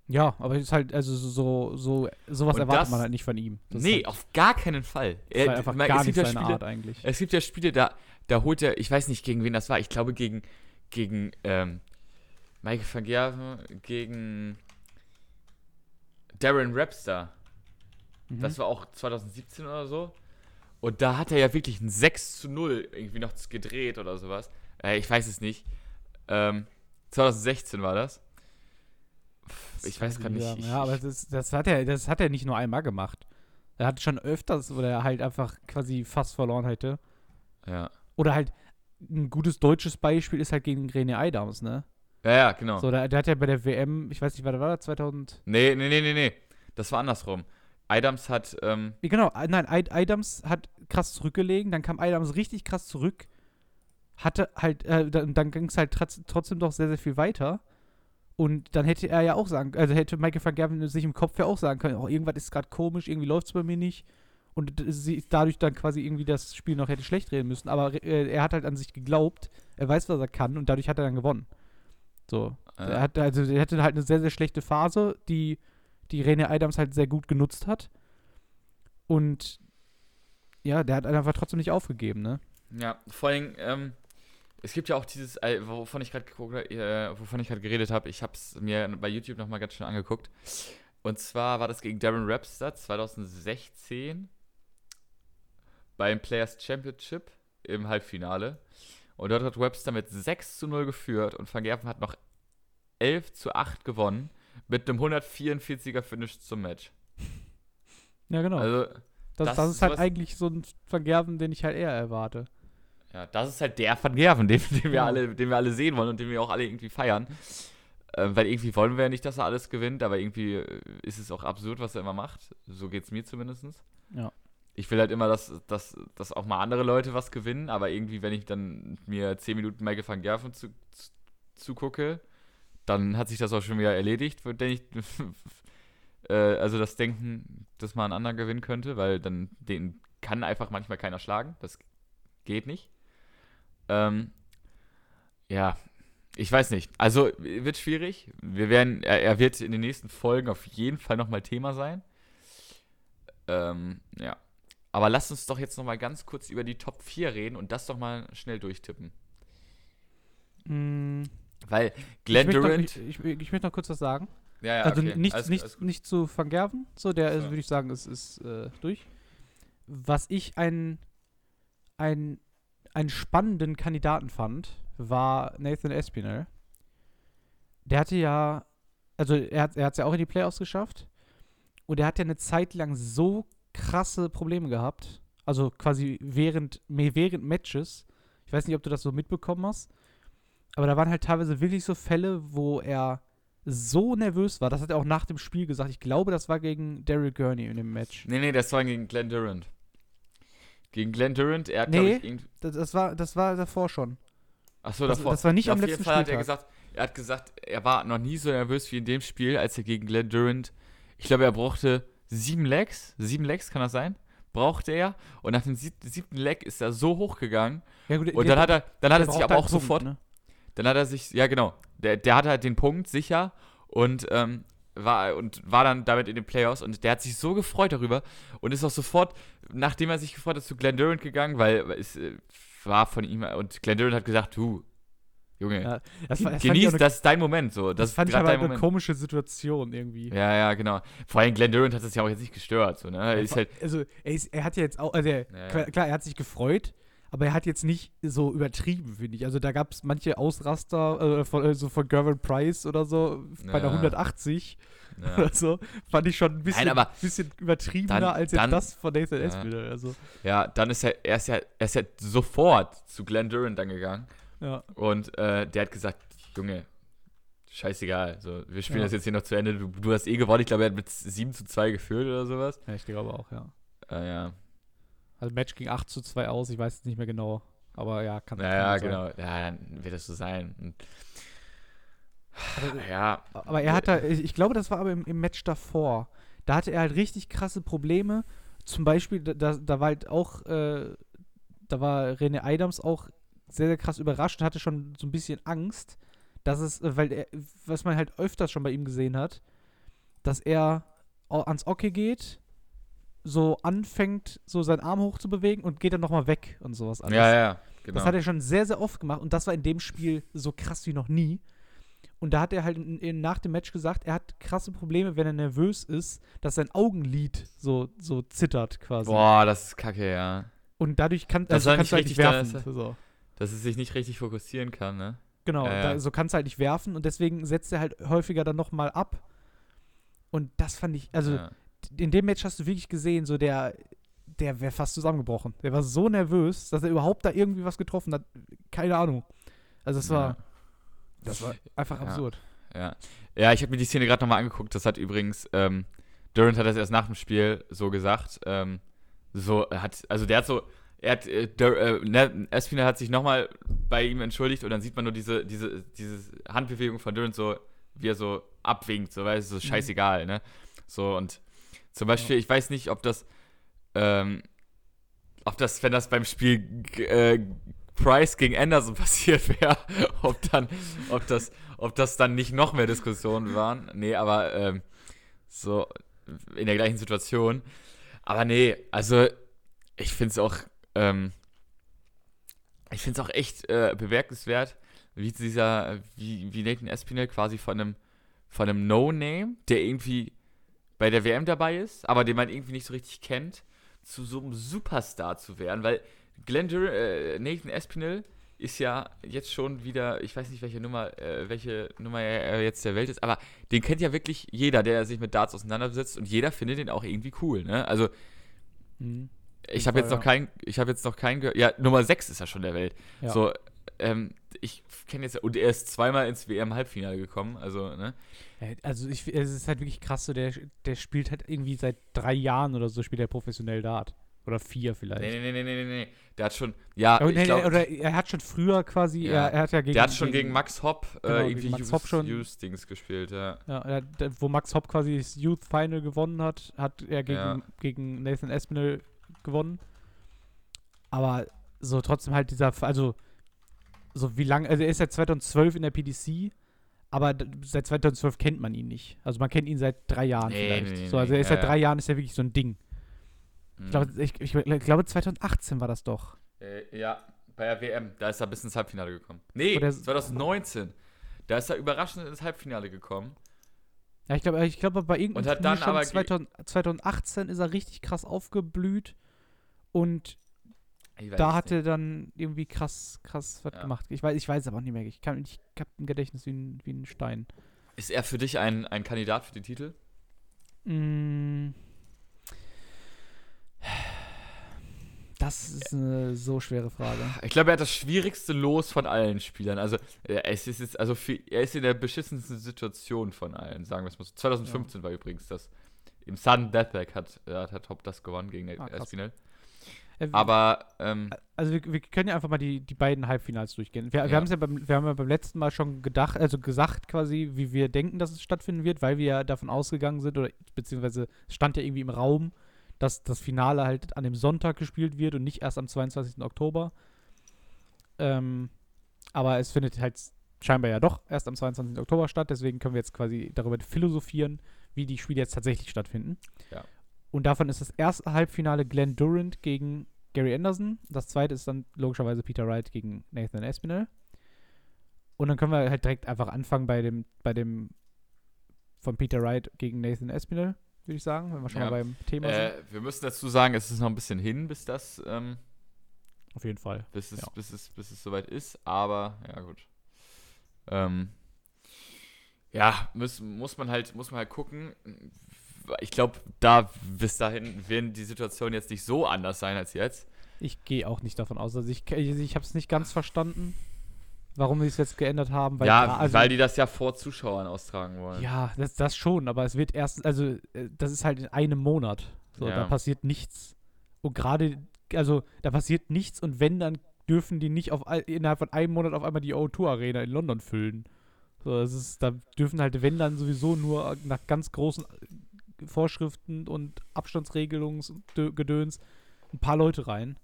ja, aber es ist halt, also so, so sowas
Und
erwartet
das-
man halt nicht von ihm. Das
nee,
halt,
auf gar keinen Fall.
war
Er-
einfach
man-
gar
es
nicht
gibt ja
seine
Spiele,
Art eigentlich.
Es gibt ja Spiele, da, da holt er, ich weiß nicht, gegen wen das war. Ich glaube, gegen, gegen ähm, Michael van Gerven, gegen Darren Rapster.
Mhm.
Das war auch 2017 oder so. Und da hat er ja wirklich ein 6 zu 0 irgendwie noch gedreht oder sowas. Äh, ich weiß es nicht. Ähm, 2016 war das. Ich weiß grad nicht, ich-
ja, aber das, das, hat er, das hat er nicht nur einmal gemacht. Er hat schon öfters, wo er halt einfach quasi fast verloren hätte.
Ja.
Oder halt ein gutes deutsches Beispiel ist halt gegen René Eidams, ne?
Ja, ja, genau.
So, der, der hat ja bei der WM, ich weiß nicht, war das, 2000?
Nee, nee, nee, nee, nee. Das war andersrum. Adams hat, ähm,
Genau, nein, Eidams hat krass zurückgelegen, dann kam Eidams richtig krass zurück, hatte halt, äh, dann, dann ging es halt trotz, trotzdem doch sehr, sehr viel weiter. Und dann hätte er ja auch sagen, also hätte Michael van Gerven sich im Kopf ja auch sagen können, oh, irgendwas ist gerade komisch, irgendwie läuft es bei mir nicht. Und sie dadurch dann quasi irgendwie das Spiel noch hätte schlecht reden müssen. Aber äh, er hat halt an sich geglaubt, er weiß, was er kann und dadurch hat er dann gewonnen. So.
äh,
Er hatte, also er hatte halt eine sehr, sehr schlechte Phase, die, die René Adams halt sehr gut genutzt hat. Und ja, der hat einfach trotzdem nicht aufgegeben, ne?
Ja, vor allem, ähm, es gibt ja auch dieses, äh, wovon ich gerade geguckt, äh, wovon ich gerade geredet habe, ich habe es mir bei YouTube nochmal ganz schön angeguckt. Und zwar war das gegen Darren Rapster 2016 beim Players Championship im Halbfinale. Und dort hat Webster mit 6 zu 0 geführt und Van Gerven hat noch 11 zu 8 gewonnen mit einem 144er Finish zum Match.
Ja, genau.
Also,
das,
das
das
ist
halt eigentlich so ein Vergerben, den ich halt eher erwarte.
Ja, das ist halt der Van Gerven, den, den, wir
Ja.
alle, den wir alle sehen wollen und den wir auch alle irgendwie feiern. Ähm, weil irgendwie wollen wir ja nicht, dass er alles gewinnt, aber irgendwie äh, ist es auch absurd, was er immer macht. So geht es mir zumindest.
Ja.
Ich will halt immer, dass, dass, dass auch mal andere Leute was gewinnen, aber irgendwie, wenn ich dann mir 10 Minuten Michael van Gerven zu, zu, zugucke, dann hat sich das auch schon wieder erledigt, wenn ich, äh, also das Denken, dass man einen anderen gewinnen könnte, weil dann den kann einfach manchmal keiner schlagen. Das geht nicht. Ähm, ja, ich weiß nicht. Also wird schwierig. Wir werden, er, er wird in den nächsten Folgen auf jeden Fall nochmal Thema sein. Ähm, ja. Aber lasst uns doch jetzt nochmal ganz kurz über die Top 4 reden und das doch mal schnell durchtippen.
Mm,
Weil Glenn
ich, möchte noch,
Durant.
ich, ich, ich möchte noch kurz was sagen.
ja, ja,
also
okay.
nicht,
Alles-
nicht,
alles
nicht zu Van Gerven, so der ist,
Ja.
würde ich sagen, ist, ist äh, durch. Was ich einen, einen, einen spannenden Kandidaten fand, war Nathan Espinel. Der hatte ja, also er hat es ja auch in die Playoffs geschafft und er hat ja eine Zeit lang so krasse Probleme gehabt. Also quasi während, während Matches. Ich weiß nicht, ob du das so mitbekommen hast. Aber da waren halt teilweise wirklich so Fälle, wo er so nervös war. Das hat er auch nach dem Spiel gesagt. Ich glaube, das war gegen Daryl Gurney in dem Match.
Nee, nee, das war gegen Glenn Durant. Gegen Glenn Durant, er hat,
Nee.
glaube ich, irgendwie.
Das, das, war, das war davor schon.
Achso,
Das-
davor.
das war nicht
Ja,
am letzten
Fall hat er gesagt, er hat gesagt, er war noch nie so nervös wie in dem Spiel, als er gegen Glenn Durant. Ich glaube, er brauchte sieben Legs. Sieben Legs, kann das sein? Brauchte er. Und nach dem sieb siebten Leg ist er so hochgegangen.
Ja, gut,
Und
der-
dann hat er, dann hat er sich aber
halt
auch
einen
sofort.
Punkt, ne?
Dann hat er sich, ja genau, der, der hatte halt den Punkt sicher und ähm, war und war dann damit in den Playoffs und der hat sich so gefreut darüber und ist auch sofort, nachdem er sich gefreut hat, zu Glenn Durant gegangen, weil es äh, war von ihm und Glenn Durant hat gesagt, du, Junge,
Ja, das, das
genieß,
eine,
das ist dein Moment so, das,
das fand ich aber eine
Moment.
komische Situation irgendwie.
Ja, ja, genau. Vor allem Glenn Durant hat das ja auch jetzt nicht gestört, so, ne? Er ist halt,
also er, ist, er hat ja jetzt auch, also er,
Ja, ja.
Klar, er hat sich gefreut, aber er hat jetzt nicht so übertrieben, finde ich. Also da gab es manche Ausraster äh, von, äh, so von Gervin Price oder so bei der
Ja.
180
ja.
oder so. Fand ich schon ein bisschen,
aber
bisschen übertriebener
dann-
als jetzt
dann-
das von Nathan
Ja.
Espinel. Also,
ja, dann ist er, er ist ja, er ist ja sofort zu Glenn Durant dann gegangen
ja.
Und äh, der hat gesagt, Junge, scheißegal. So, wir spielen
Ja.
das jetzt hier noch zu Ende. Du, du hast eh gewonnen. Ich glaube, er hat mit 7 zu 2 geführt oder sowas.
ja, ich glaube auch, ja.
Äh, ja.
Also Match ging 8 zu 2 aus, ich weiß es nicht mehr genau. Aber ja, kann
Ja,
kann
ja,
sein.
genau. Ja, dann wird das so sein. Und,
Aber,
ja.
Aber er hat da, ich glaube, das war aber im, im Match davor. Da hatte er halt richtig krasse Probleme. Zum Beispiel, da- da, war halt auch, äh, da war René Adams auch sehr, sehr krass überrascht und hatte schon so ein bisschen Angst, dass es, äh, weil er, was man halt öfters schon bei ihm gesehen hat, dass er ans Ocke geht, so anfängt, so seinen Arm hoch zu bewegen und geht dann nochmal weg und sowas alles.
Ja, ja, genau.
Das hat er schon sehr, sehr oft gemacht und das war in dem Spiel so krass wie noch nie. Und da hat er halt in, in, nach dem Match gesagt, er hat krasse Probleme, wenn er nervös ist, dass sein Augenlid so, so zittert quasi.
Boah, das ist kacke, ja.
Und dadurch kann,
Das
also kannst du halt
nicht richtig, da
werfen.
ist
So.
Dass es sich nicht richtig fokussieren kann, ne?
Genau,
Ja, ja.
Da, so kannst du halt nicht werfen und deswegen setzt er halt häufiger dann nochmal ab. Und das fand ich, also
ja.
In dem Match hast du wirklich gesehen, so der, der wäre fast zusammengebrochen. Der war so nervös, dass er überhaupt da irgendwie was getroffen hat. Keine Ahnung. Also es war,
Ja.
das war einfach
Ja.
absurd.
Ja, ja ich habe mir die Szene gerade nochmal angeguckt. Das hat übrigens, ähm, Durant hat das erst nach dem Spiel so gesagt. Ähm, so er hat, also der hat so, er hat, äh, Dur äh, ne, hat sich nochmal bei ihm entschuldigt und dann sieht man nur diese, diese, diese Handbewegung von Durant so, wie er so abwinkt, so, weil es so scheißegal, ne? So und zum Beispiel, ich weiß nicht, ob das, ähm, ob das, wenn das beim Spiel äh, Price gegen Anderson passiert wäre, ob dann, ob das, ob das dann nicht noch mehr Diskussionen waren. Nee, aber ähm, so in der gleichen Situation. Aber nee, also ich finde es auch, ähm, ich finde es auch echt äh, bemerkenswert, wie dieser, wie, wie Nathan Espinel quasi von einem, von einem No-Name, der irgendwie bei der WM dabei ist, aber den man irgendwie nicht so richtig kennt, zu so einem Superstar zu werden, weil Glenn Dur äh, Nathan Espinel ist ja jetzt schon wieder, ich weiß nicht, welche Nummer, äh, welche Nummer er jetzt der Welt ist, aber den kennt ja wirklich jeder, der sich mit Darts auseinandersetzt und jeder findet den auch irgendwie cool, ne? Also
Mhm.
ich habe jetzt noch
ja.
keinen, ich habe jetzt noch keinen gehört. Ja, Nummer 6 ist er schon der Welt.
Ja.
So, ähm, ich kenne jetzt, und er ist zweimal ins WM-Halbfinale gekommen, also, ne?
Ja, Also ich, es ist halt wirklich krass, so der, der spielt halt irgendwie seit drei Jahren oder so spielt er professionell Dart. Oder vier vielleicht.
Nee, nee, nee, nee, nee, nee. Der hat schon, ja,
Oh, nee,
glaube,
oder er hat schon früher quasi,
Ja.
er, er hat ja gegen.
der hat schon gegen Max Hopp
Genau,
äh,
gegen
irgendwie
Max
Youth,
Hopp schon.
Youth-Dings gespielt, ja.
Ja, hat- wo Max Hopp quasi das Youth Final gewonnen hat, hat er gegen,
Ja.
gegen Nathan Espinel gewonnen. Aber so trotzdem halt dieser, also so wie lange, also er ist seit 2012 in der PDC, aber seit 2012 kennt man ihn nicht. Also man kennt ihn seit drei Jahren
Nee,
vielleicht.
nee,
so, also er ist
ja,
seit drei Jahren ist er wirklich so ein Ding.
Mhm.
Ich glaube, ich, ich, ich glaube 2018 war das doch.
Äh, ja, bei der WM, da ist er bis ins Halbfinale gekommen. Nee,
Oder-
2019. Da ist er überraschend ins Halbfinale gekommen.
Ja, ich glaube, ich glaube bei irgendeinem
Und hat dann aber ge-
2000, 2018 ist er richtig krass aufgeblüht und da hat er dann irgendwie krass, krass was
Ja.
gemacht. Ich weiß, ich weiß aber auch nicht mehr. Ich, kann, ich hab ein Gedächtnis wie ein, wie ein Stein.
Ist er für dich ein, ein Kandidat für den Titel?
Mm. Das ist eine so schwere Frage.
Ich glaube, er hat das schwierigste Los von allen Spielern. Also, er ist, ist, also für, er ist in der beschissensten Situation von allen, sagen wir es mal so. 2015 ja. war übrigens das. Im Sun Deathback hat, hat, hat Hop das gewonnen gegen ah, Espinel. Äh, Aber, ähm,
Also wir, wir, können ja einfach mal die, die beiden Halbfinals durchgehen. Wir, ja. wir, ja beim, wir haben ja beim letzten Mal schon gedacht, also gesagt quasi, wie wir denken, dass es stattfinden wird, weil wir ja davon ausgegangen sind, oder beziehungsweise es stand ja irgendwie im Raum, dass das Finale halt an dem Sonntag gespielt wird und nicht erst am 22. Oktober. Ähm, aber es findet halt scheinbar ja doch erst am 22. Oktober statt, deswegen können wir jetzt quasi darüber philosophieren, wie die Spiele jetzt tatsächlich stattfinden.
Ja.
Und davon ist das erste Halbfinale Glenn Durant gegen Gary Anderson. Das zweite ist dann logischerweise Peter Wright gegen Nathan Espinel. Und dann können wir halt direkt einfach anfangen bei dem, bei dem von Peter Wright gegen Nathan Espinel würde ich sagen, wenn wir schon ja. mal beim Thema
äh, sind. Wir müssen dazu sagen, es ist noch ein bisschen hin, bis das. Ähm,
Auf jeden Fall.
Bis es, ja. bis, es, bis es soweit ist, aber ja, gut. Ähm, ja, muss, muss, man halt, muss man halt gucken. Ich glaube, da bis dahin werden die Situationen jetzt nicht so anders sein als jetzt.
Ich gehe auch nicht davon aus. Also ich, ich habe es nicht ganz verstanden warum sie es jetzt geändert haben.
Weil ja, also, weil die das ja vor Zuschauern austragen wollen.
Ja, das, das schon, aber es wird erst, also äh, das ist halt in einem Monat. So, ja. da passiert nichts. Und gerade, also da passiert nichts und wenn, dann dürfen die nicht auf, innerhalb von einem Monat auf einmal die O2 Arena in London füllen. So, das ist, da dürfen halt, wenn dann sowieso nur nach ganz großen Vorschriften und Abstandsregelungsgedöns ein paar Leute rein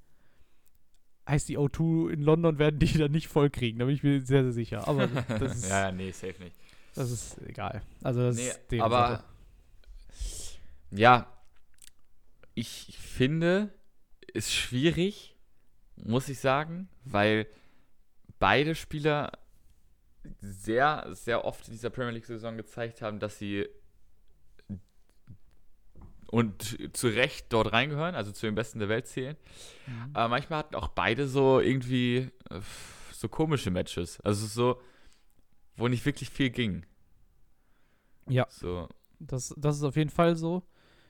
heißt die O2 in London werden die dann nicht voll kriegen, da bin ich mir sehr, sehr sicher. Aber das ist.
ja, nee, safe nicht.
Das ist egal. Also das
nee,
ist
aber Sache. ja, ich finde, ist schwierig, muss ich sagen, weil beide Spieler sehr, sehr oft in dieser Premier League-Saison gezeigt haben, dass sie und zu Recht dort reingehören, also zu den Besten der Welt zählen. Mhm. Aber manchmal hatten auch beide so irgendwie äh, so komische Matches. Also so, wo nicht wirklich viel ging.
Ja. So. Das, das ist auf jeden Fall so.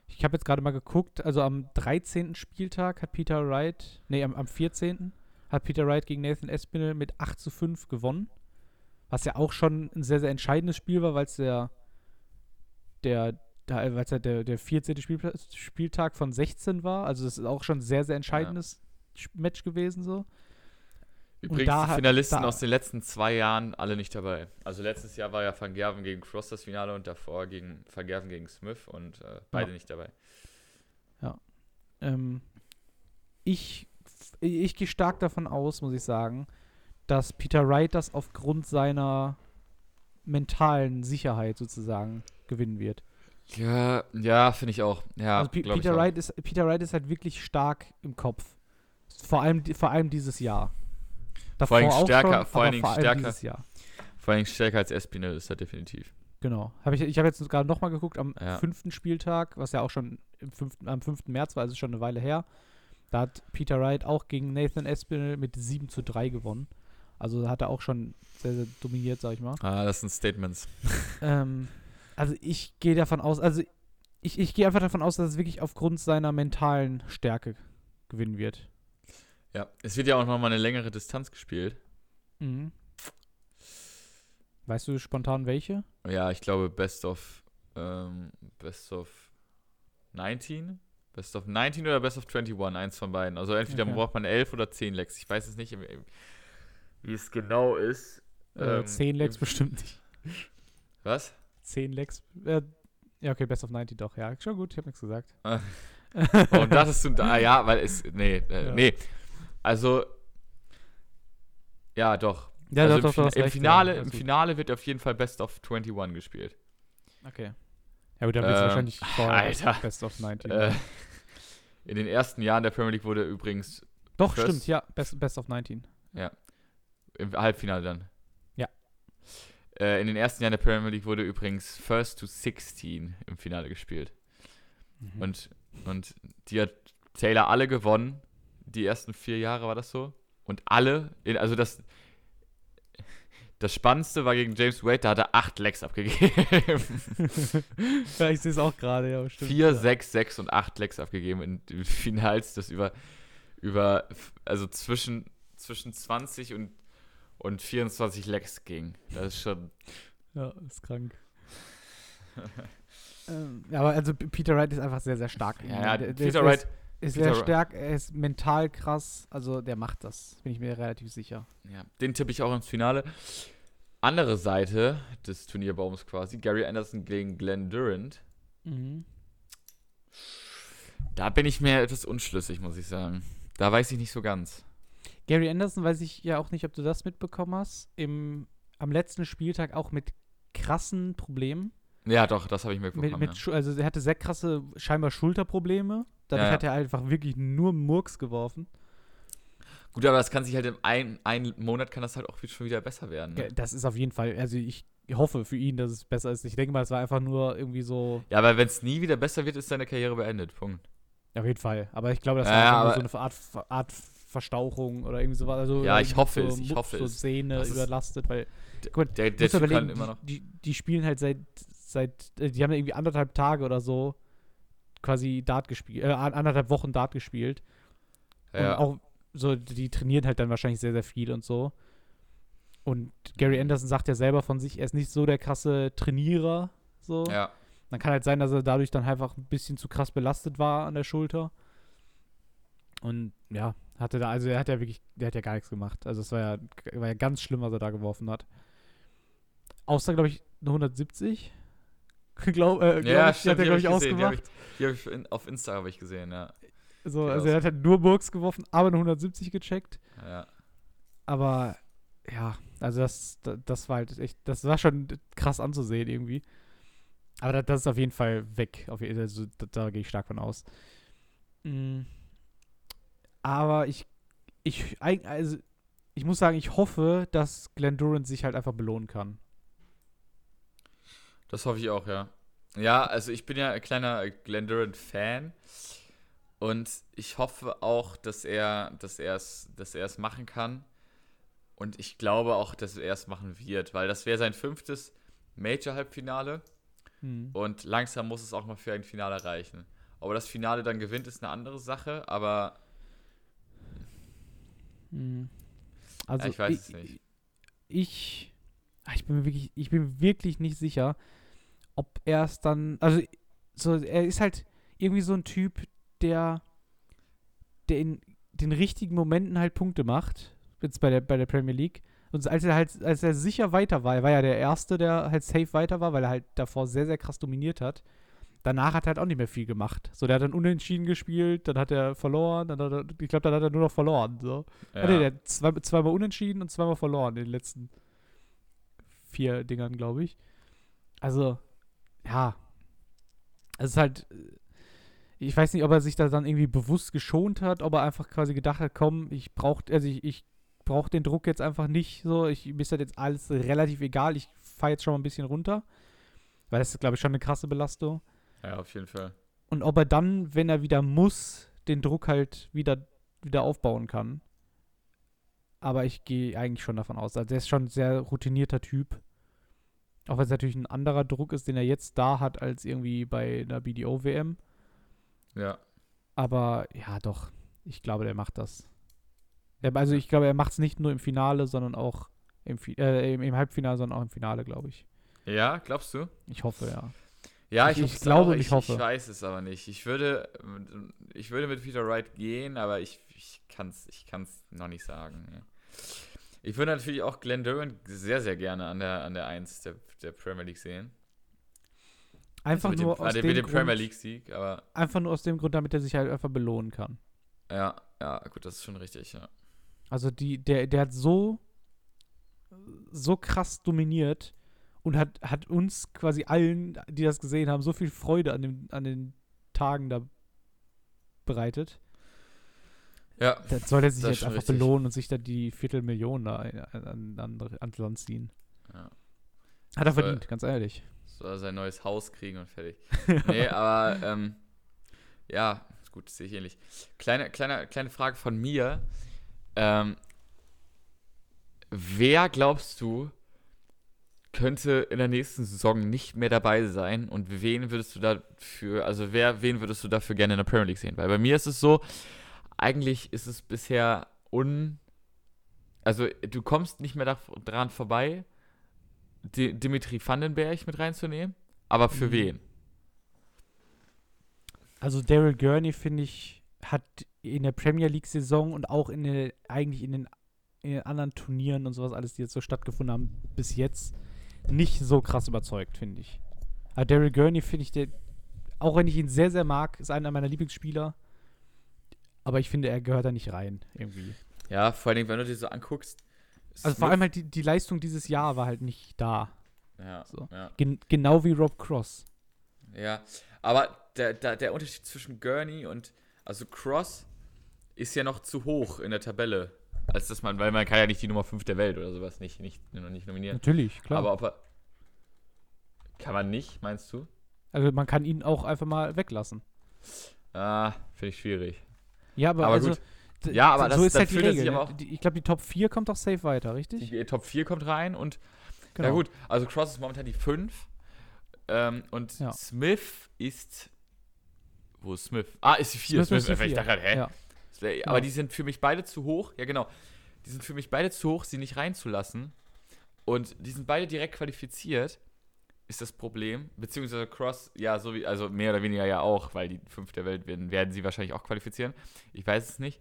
Ich habe jetzt gerade mal geguckt, also am 13. Spieltag hat Peter Wright, nee, am, am 14. hat Peter Wright gegen Nathan Espinel mit 8 zu 5 gewonnen. Was ja auch schon ein sehr, sehr entscheidendes Spiel war, weil es der, der da, weil es ja der, der 14. Spiel, Spieltag von 16 war. Also das ist auch schon ein sehr, sehr entscheidendes ja. Match gewesen so.
Übrigens, da die Finalisten da, aus den letzten zwei Jahren alle nicht dabei. Also letztes Jahr war ja Van Gerven gegen Cross das Finale und davor gegen Van Gerven gegen Smith und äh, beide ja. nicht dabei.
Ja. Ähm, ich ich gehe stark davon aus, muss ich sagen, dass Peter Wright das aufgrund seiner mentalen Sicherheit sozusagen gewinnen wird.
Ja, ja, finde ich auch. Ja,
also Peter, Wright ist, Peter Wright ist halt wirklich stark im Kopf. Vor allem, vor allem dieses Jahr.
Davor vor allem stärker, schon, vor allem stärker. Jahr. Vor allem stärker als Espinel ist er definitiv.
Genau. Hab ich ich habe jetzt gerade nochmal geguckt am ja. fünften Spieltag, was ja auch schon fünften, am 5. März war, also schon eine Weile her. Da hat Peter Wright auch gegen Nathan Espinel mit 7 zu 3 gewonnen. Also hat er auch schon sehr, sehr dominiert, sag ich mal.
Ah, das sind Statements.
ähm, also ich gehe davon aus, also ich, ich gehe einfach davon aus, dass es wirklich aufgrund seiner mentalen Stärke gewinnen wird.
Ja, es wird ja auch nochmal eine längere Distanz gespielt.
Mhm. Weißt du spontan welche?
Ja, ich glaube Best of ähm, Best of 19? Best of 19 oder Best of 21, eins von beiden. Also entweder okay. braucht man 11 oder 10 Lecks. Ich weiß es nicht, wie es genau ist.
Äh, ähm, 10 Lecks bestimmt nicht.
Was?
10 Lecks. Äh, ja, okay, Best of 90 doch. Ja, schon gut, ich habe nichts gesagt.
Warum dachtest du da? Ja, weil es. Nee, äh, ja. nee. Also. Ja, doch.
Ja,
also
doch,
im,
doch,
Fin im Finale, ja, Im Finale wird auf jeden Fall Best of 21 gespielt.
Okay. Ja, gut, dann wird es ähm, wahrscheinlich
vor Alter.
Best of 90.
Äh, in den ersten Jahren der Premier League wurde übrigens.
Doch, stimmt, ja, Best, Best of 19.
Ja. Im Halbfinale dann.
Äh,
in den ersten Jahren der Premier League wurde übrigens First to 16 im Finale gespielt. Mhm. Und, und die hat Taylor alle gewonnen. Die ersten vier Jahre war das so. Und alle, in, also das, das Spannendste war gegen James Wade, da hat er acht Lecks abgegeben.
ja, ich sehe es auch gerade, ja,
stimmt. Vier, ja. sechs, sechs und acht Lecks abgegeben in, in Finals, das über, über, also zwischen, zwischen 20 und, und 24 Lecks ging. Das ist schon.
Ja, ist krank. ähm, ja, aber also Peter Wright ist einfach sehr, sehr stark.
Ja, ja,
Der- der
Peter
ist,
Wright.
ist
Peter
sehr stark, er ist mental krass, also der macht das, bin ich mir relativ sicher.
Ja, den tippe ich auch ins Finale. Andere Seite des Turnierbaums quasi, Gary Anderson gegen Glenn Durant.
Mhm.
Da bin ich mir etwas unschlüssig, muss ich sagen. Da weiß ich nicht so ganz.
Gary Anderson weiß ich ja auch nicht, ob du das mitbekommen hast, im, am letzten Spieltag auch mit krassen Problemen.
Ja, doch, das habe ich
Mit,
mitbekommen.
mit,
ja.
Schu- also er hatte sehr krasse, scheinbar Schulterprobleme. Dadurch
Ja, ja.
hat er einfach wirklich nur Murks geworfen.
Gut, aber das kann sich halt im einen, einen Monat kann das halt auch schon wieder besser werden. Ne?
Das ist auf jeden Fall, also ich hoffe für ihn, dass es besser ist. Ich denke mal, es war einfach nur irgendwie so,
Ja, aber wenn es nie wieder besser wird, ist seine Karriere beendet. Punkt.
auf jeden Fall. Aber ich glaube, das war
ja,
so eine Art, Art Verstauchung oder irgendwie sowas. Also
Ja, ich hoffe
so,
es, ich hoffe
so
es. Ist-
überlastet, weil Guck mal,
der, der Typ kann immer noch.
die, die, spielen halt seit, seit, äh, die haben irgendwie anderthalb Tage oder so quasi Dart gespielt, äh, an- anderthalb Wochen Dart gespielt.
Ja,
Und auch so, die trainieren halt dann wahrscheinlich sehr, sehr viel und so. Und Gary
Mhm.
Anderson sagt ja selber von sich, er ist nicht so der krasse Trainierer. So.
ja.
Dann kann halt sein, dass er dadurch dann einfach ein bisschen zu krass belastet war an der Schulter. Und ja, hatte da, also er hat ja wirklich, der hat ja gar nichts gemacht. Also es war ja, war ja ganz schlimm, was er da geworfen hat. Außer, glaube ich, eine 170. glaub, äh, glaub
ja,
ich,
stimmt,
hat er, glaube ich,
gesehen. Die
ausgemacht.
ich, die hab ich auf Insta habe ich gesehen, ja.
So, also er hat halt nur Burks geworfen, aber eine 170 gecheckt.
ja.
Aber ja, also das, da- das war halt echt, das war schon krass anzusehen irgendwie. Aber das, das ist auf jeden Fall weg. Auf, jeden- also, da, da gehe ich stark von aus. Mm. Aber ich, ich, also ich muss sagen, ich hoffe, dass Glenn Durant sich halt einfach belohnen kann.
Das hoffe ich auch, ja. Ja, also ich bin ja ein kleiner Glenn Durant-Fan. Und ich hoffe auch, dass er, dass er es, dass er es machen kann. Und ich glaube auch, dass er es machen wird, weil das wäre sein fünftes Major-Halbfinale.
Hm.
Und langsam muss es auch mal für ein Finale reichen. Ob er das Finale dann gewinnt, ist eine andere Sache, aber
Hm. Also
ich weiß es nicht.
Ich, ah, ich bin wirklich, ich bin wirklich nicht sicher, ob er es dann, also so, er ist halt irgendwie so ein Typ, der, der in den richtigen Momenten halt Punkte macht, jetzt bei der, bei der Premier League. Und als er halt, als er sicher weiter war, er war ja der Erste, der halt safe weiter war, weil er halt davor sehr, sehr krass dominiert hat. Danach hat er halt auch nicht mehr viel gemacht. So, der hat dann unentschieden gespielt, dann hat er verloren, dann hat er, ich glaube, dann hat er nur noch verloren. So.
Ja.
Ah, nee, der hat zwei, zweimal unentschieden und zweimal verloren in den letzten vier Dingern, glaube ich. Also, ja. Es ist halt. äh, Ich weiß nicht, ob er sich da dann irgendwie bewusst geschont hat, ob er einfach quasi gedacht hat, komm, ich brauch, also ich, ich brauche den Druck jetzt einfach nicht so. Ich, mir ist das jetzt alles relativ egal. Ich fahre jetzt schon mal ein bisschen runter. Weil das ist, glaube ich, schon eine krasse Belastung.
Ja, auf jeden Fall.
Und ob er dann, wenn er wieder muss, den Druck halt wieder, wieder aufbauen kann. Aber ich gehe eigentlich schon davon aus. Also der ist schon ein sehr routinierter Typ. Auch wenn es natürlich ein anderer Druck ist, den er jetzt da hat, als irgendwie bei einer BDO-WM.
Ja.
Aber ja, doch. Ich glaube, der macht das. Er, also ich glaube, er macht es nicht nur im Finale, sondern auch im, äh, im Halbfinale, sondern auch im Finale, glaube ich.
Ja, glaubst du?
Ich hoffe, ja.
Ja,
Ich-
ich,
ich glaube
auch.
ich hoffe.
Ich weiß es aber nicht. Ich würde, ich würde mit Peter Wright gehen, aber ich, ich kann es ich kann's noch nicht sagen. ja. Ich würde natürlich auch Glenn Durant sehr, sehr gerne an der, an der 1 der, der Premier League sehen.
Einfach
also
nur
dem,
aus dem
dem
Grund,
aber
einfach nur aus dem Grund, damit er sich halt einfach belohnen kann.
ja, ja, gut, das ist schon richtig, ja.
Also die, der, der hat so, so krass dominiert und hat, hat uns quasi allen, die das gesehen haben, so viel Freude an, dem, an den Tagen da bereitet.
Ja,
Da soll er sich
Das
jetzt einfach
richtig.
belohnen und sich da die Viertelmillion da an, an, an, ans Land ziehen.
ja.
Hat er
Soll-
verdient, ganz ehrlich.
soll er sein neues Haus kriegen und fertig. nee, aber ähm, ja, ist gut, das sehe ich ähnlich. Kleine, kleine, kleine Frage von mir. Ähm, wer glaubst du, könnte in der nächsten Saison nicht mehr dabei sein und wen würdest du dafür, also wer, wen würdest du dafür gerne in der Premier League sehen? Weil bei mir ist es so, eigentlich ist es bisher un. Also, du kommst nicht mehr da, dran vorbei, Di Dimitri Vandenberg mit reinzunehmen. Aber für
Mhm.
wen?
Also Daryl Gurney, finde ich, hat in der Premier League-Saison und auch in der, eigentlich in den, in den anderen Turnieren und sowas alles, die jetzt so stattgefunden haben, bis jetzt nicht so krass überzeugt, finde ich. Aber Daryl Gurney finde ich, der, auch wenn ich ihn sehr, sehr mag, ist einer meiner Lieblingsspieler. Aber ich finde, er gehört da nicht rein, irgendwie.
Ja, vor allem, wenn du dir so anguckst.
Also vor allem halt die, die Leistung dieses Jahr war halt nicht da.
Ja,
so.
ja.
Gen genau wie Rob Cross.
Ja, aber der, der, der Unterschied zwischen Gurney und, also Cross ist ja noch zu hoch in der Tabelle, als dass man, weil man kann ja nicht die Nummer 5 der Welt oder sowas nicht, nicht, nicht nominieren.
Natürlich, klar.
Aber ob er, kann man nicht, meinst du?
also man kann ihn auch einfach mal weglassen.
Ah, finde ich schwierig.
Ja, aber,
Aber
also,
Ja, aber
so
das-
ist halt die Regel. ne? Die- Ich glaube, die Top 4 kommt doch safe weiter, richtig?
Die Top 4 kommt rein und,
Genau.
ja gut, also Cross ist momentan die 5 ähm, und
Ja.
Smith ist, wo ist Smith? Ah, ist die 4,
Smith
Smith,
ist die
ich
vier.
dachte, hä?
Ja.
Das wär, aber
Ja.
die sind für mich beide zu hoch. Ja, genau. Die sind für mich beide zu hoch, sie nicht reinzulassen. Und die sind beide direkt qualifiziert, ist das Problem. Beziehungsweise Cross, ja, so wie, also mehr oder weniger ja auch, weil die fünf der Welt werden, werden sie wahrscheinlich auch qualifizieren. Ich weiß es nicht.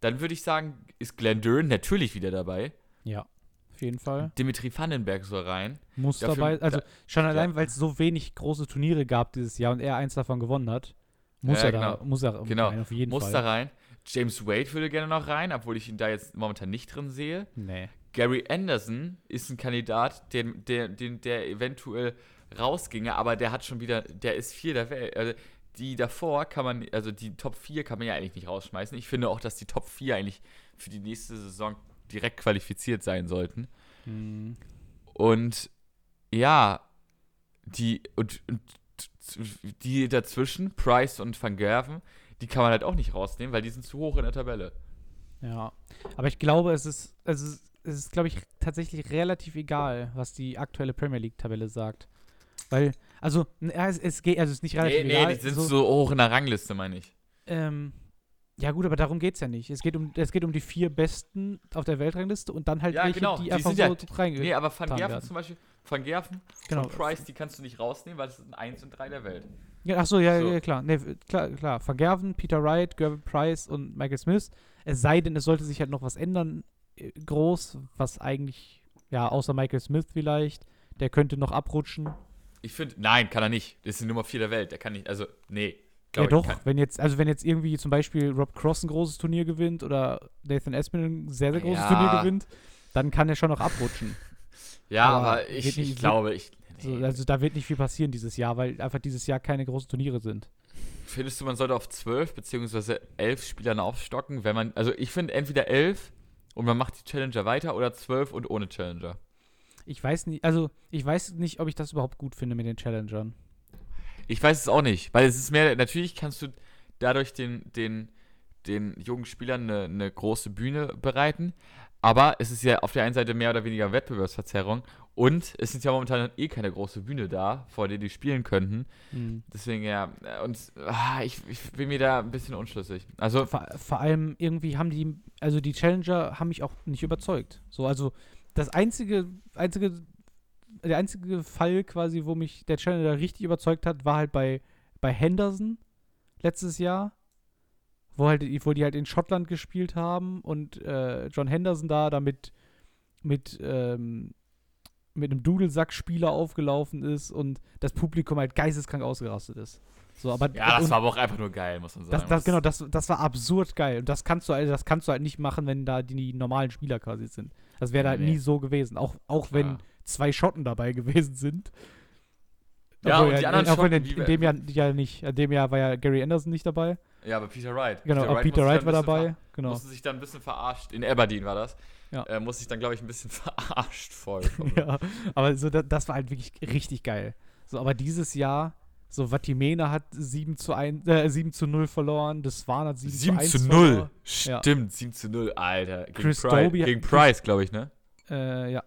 Dann würde ich sagen, ist Glenn Dern natürlich wieder dabei.
Ja, auf jeden Fall.
Dimitri Vandenberg soll rein.
Muss
Dafür-
dabei, also
da-
schon
ja.
allein, weil es so wenig große Turniere gab dieses Jahr und er eins davon gewonnen hat, muss
Ja,
er da,
genau.
muss er
Genau.
rein, auf jeden
Muss
Fall.
da rein. James Wade würde gerne noch rein, obwohl ich ihn da jetzt momentan nicht drin sehe.
Nee.
Gary Anderson ist ein Kandidat, der, der, den, der eventuell rausginge, aber der hat schon wieder, der ist vier der Welt. Also die davor kann man, also die Top 4 kann man ja eigentlich nicht rausschmeißen. Ich finde auch, dass die Top 4 eigentlich für die nächste Saison direkt qualifiziert sein sollten.
Hm.
Und ja, die und, und die dazwischen, Price und Van Gerven, die kann man halt auch nicht rausnehmen, weil die sind zu hoch in der Tabelle.
Ja. Aber ich glaube, es ist, es ist, es ist, glaube ich, tatsächlich relativ egal, was die aktuelle Premier League-Tabelle sagt. Weil, also, es, es geht, also es ist nicht relativ
Nee, nee,
egal.
die sind so, hoch in der Rangliste, meine ich.
Ähm, ja gut, aber darum geht es ja nicht. Es geht, um, es geht um die vier Besten auf der Weltrangliste und dann halt
Ja,
welche,
genau,
die
die
einfach so
ja-
reinge...
Nee, aber Van Gerven zum Beispiel, Van Gerven
Genau.
und Price, die kannst du nicht rausnehmen, weil das sind 1 und 3 der Welt.
Ja, ach so, ja,
So.
ja klar. Nee, klar, klar. Van Gerven, Peter Wright, Gervin Price und Michael Smith. Es sei denn, es sollte sich halt noch was ändern, äh, groß, was eigentlich, ja, außer Michael Smith vielleicht, der könnte noch abrutschen.
Ich finde, nein, kann er nicht. Das ist die Nummer 4 der Welt. Der kann nicht, also, nee.
Ja, doch, wenn jetzt, also wenn jetzt irgendwie zum Beispiel Rob Cross ein großes Turnier gewinnt oder Nathan Espinel ein sehr, sehr großes
Ja.
Turnier gewinnt, dann kann er schon noch abrutschen.
ja,
aber
aber, ich, ich glaube, ich.
So, also da wird nicht viel passieren dieses Jahr, weil einfach dieses Jahr keine großen Turniere sind.
Findest du, man sollte auf 12 beziehungsweise 11 Spielern aufstocken, wenn man, also ich finde entweder 11 und man macht die Challenger weiter oder 12 und ohne Challenger.
Ich weiß nicht, also ich weiß nicht, ob ich das überhaupt gut finde mit den Challengern.
Ich weiß es auch nicht, weil es ist mehr, natürlich kannst du dadurch den, den, den jungen Spielern eine, eine große Bühne bereiten, aber es ist ja auf der einen Seite mehr oder weniger Wettbewerbsverzerrung und es ist ja momentan eh keine große Bühne da, vor der die spielen könnten.
Hm.
Deswegen ja, und ah, ich, ich bin mir da ein bisschen unschlüssig. Also,
Vor, vor allem irgendwie haben die, also die Challenger haben mich auch nicht überzeugt. So, also das einzige, einzige, der einzige Fall quasi, wo mich der Challenger richtig überzeugt hat, war halt bei, bei Henderson letztes Jahr. Wo halt, wo die halt in Schottland gespielt haben und äh, John Henderson da damit mit, ähm, mit einem Dudelsack-Spieler aufgelaufen ist und das Publikum halt geisteskrank ausgerastet ist. So, aber
ja, das war aber auch einfach nur geil, muss man sagen.
das, das, genau, das, das war absurd geil. Und das kannst du, also das kannst du halt nicht machen, wenn da die normalen Spieler quasi sind. Das wäre halt
Nee.
nie so gewesen. Auch, auch wenn zwei Schotten dabei gewesen sind.
Ja,
Obwohl
und die
ja,
anderen Schotten,
in, in dem Jahr ja nicht. In dem Jahr war ja Gary Anderson nicht dabei.
Ja, aber Peter Wright.
Genau, Peter Wright
dann
war
ein bisschen
dabei. Genau.
Musste sich dann ein bisschen verarscht. In Aberdeen war das.
Ja.
Äh, musste sich dann, glaube ich, ein bisschen verarscht voll.
ja, aber so, das, das war halt wirklich richtig geil. So, aber dieses Jahr, so Vatimena hat 7 zu, 1, äh, 7 zu 0 verloren, das Swan hat 7,
7
zu 1
zu 0.
verloren.
Stimmt, 7 zu 0, Alter. Gegen
Chris
Price,
Dobie
gegen Price, glaube ich, ne?
Äh, ja.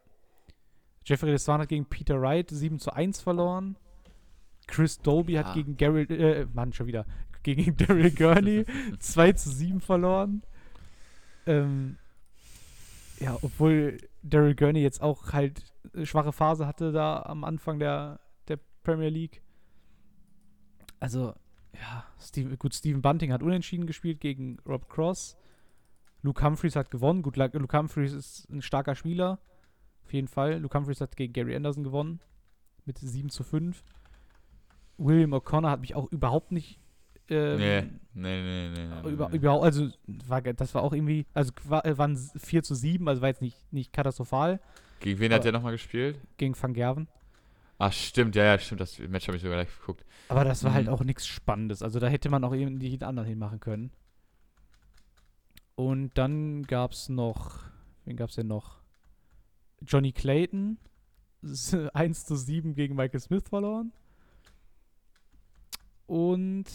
Jeffrey Desvan hat gegen Peter Wright 7 zu 1 verloren. Chris Doby
Ja.
hat gegen Gary, äh, Mann, schon wieder. Gegen Daryl Gurney 2 zu 7 verloren. Ähm, ja, obwohl Daryl Gurney jetzt auch halt eine schwache Phase hatte da am Anfang der, der Premier League. Also, ja, Steve, gut, Steven Bunting hat unentschieden gespielt gegen Rob Cross. Luke Humphreys hat gewonnen. Gut, Luke Humphreys ist ein starker Spieler. Auf jeden Fall. Luke Humphreys hat gegen Gary Anderson gewonnen. Mit 7 zu 5. William O'Connor hat mich auch überhaupt nicht. Ähm,
nee, nee, nee, nee.
über,
nee.
überhaupt, also war, das war auch irgendwie, also war, waren 4 zu 7, also war jetzt nicht, nicht katastrophal
Gegen wen hat der nochmal gespielt?
gegen Van Gerven.
Ach, stimmt, ja, ja, stimmt. Das Match habe ich sogar gleich geguckt.
Aber das war halt
Mhm.
auch nichts Spannendes. Also da hätte man auch irgendwie jeden anderen hinmachen können. Und dann gab es noch, wen gab es denn noch? Johnny Clayton, 1 zu 7 gegen Michael Smith verloren. Und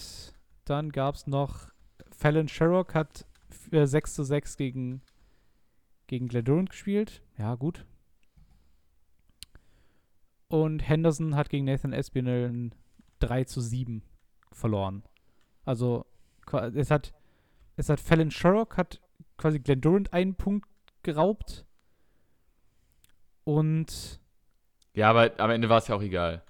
dann gab es noch, Fallon Sherrock hat äh, 6 zu 6 gegen, gegen Gladurant gespielt. Ja, gut. Und Henderson hat gegen Nathan Espinel ein 3 zu 7 verloren. Also, es hat, es hat Fallon Sherrock hat quasi Glendurant einen Punkt geraubt. Und,
Ja, aber am Ende war es ja auch egal.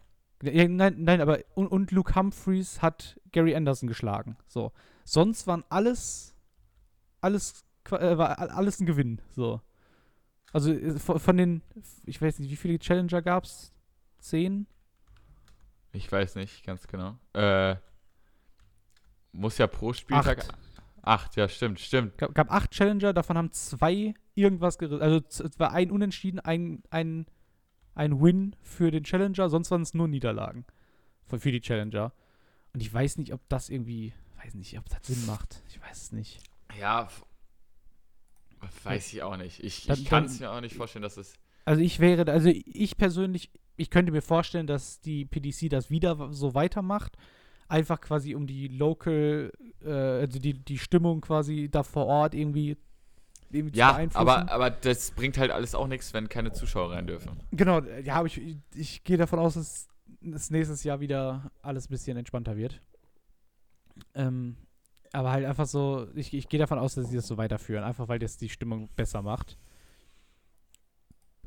Ja, nein, nein, aber, und, und Luke Humphreys hat Gary Anderson geschlagen. So. Sonst waren alles, alles, äh, war alles ein Gewinn. So. Also, äh, von, von den, ich weiß nicht, wie viele Challenger gab es? Zehn?
Ich weiß nicht ganz genau. Äh, muss ja pro Spieltag.
Acht.
Acht, ja, stimmt, stimmt.
gab, gab acht Challenger, davon haben zwei irgendwas gerissen. Also es war ein Unentschieden, ein, ein, ein Win für den Challenger, sonst waren es nur Niederlagen für, für die Challenger. Und ich weiß nicht, ob das irgendwie, weiß nicht, ob das Sinn macht. Ich weiß es nicht.
Ja, weiß ich auch nicht. Ich,
Dann-
ich kann es mir auch nicht vorstellen, dass es.
Also ich wäre, also ich persönlich, ich könnte mir vorstellen, dass die PDC das wieder so weitermacht. Einfach quasi um die Local, äh, also die, die Stimmung quasi da vor Ort irgendwie, zu
Ja, aber, aber das bringt halt alles auch nichts, wenn keine Zuschauer rein dürfen.
Genau, ja, aber ich, ich gehe davon aus, dass es nächstes Jahr wieder alles ein bisschen entspannter wird. Ähm, aber halt einfach so, ich, ich gehe davon aus, dass sie das so weiterführen, einfach weil das die Stimmung besser macht.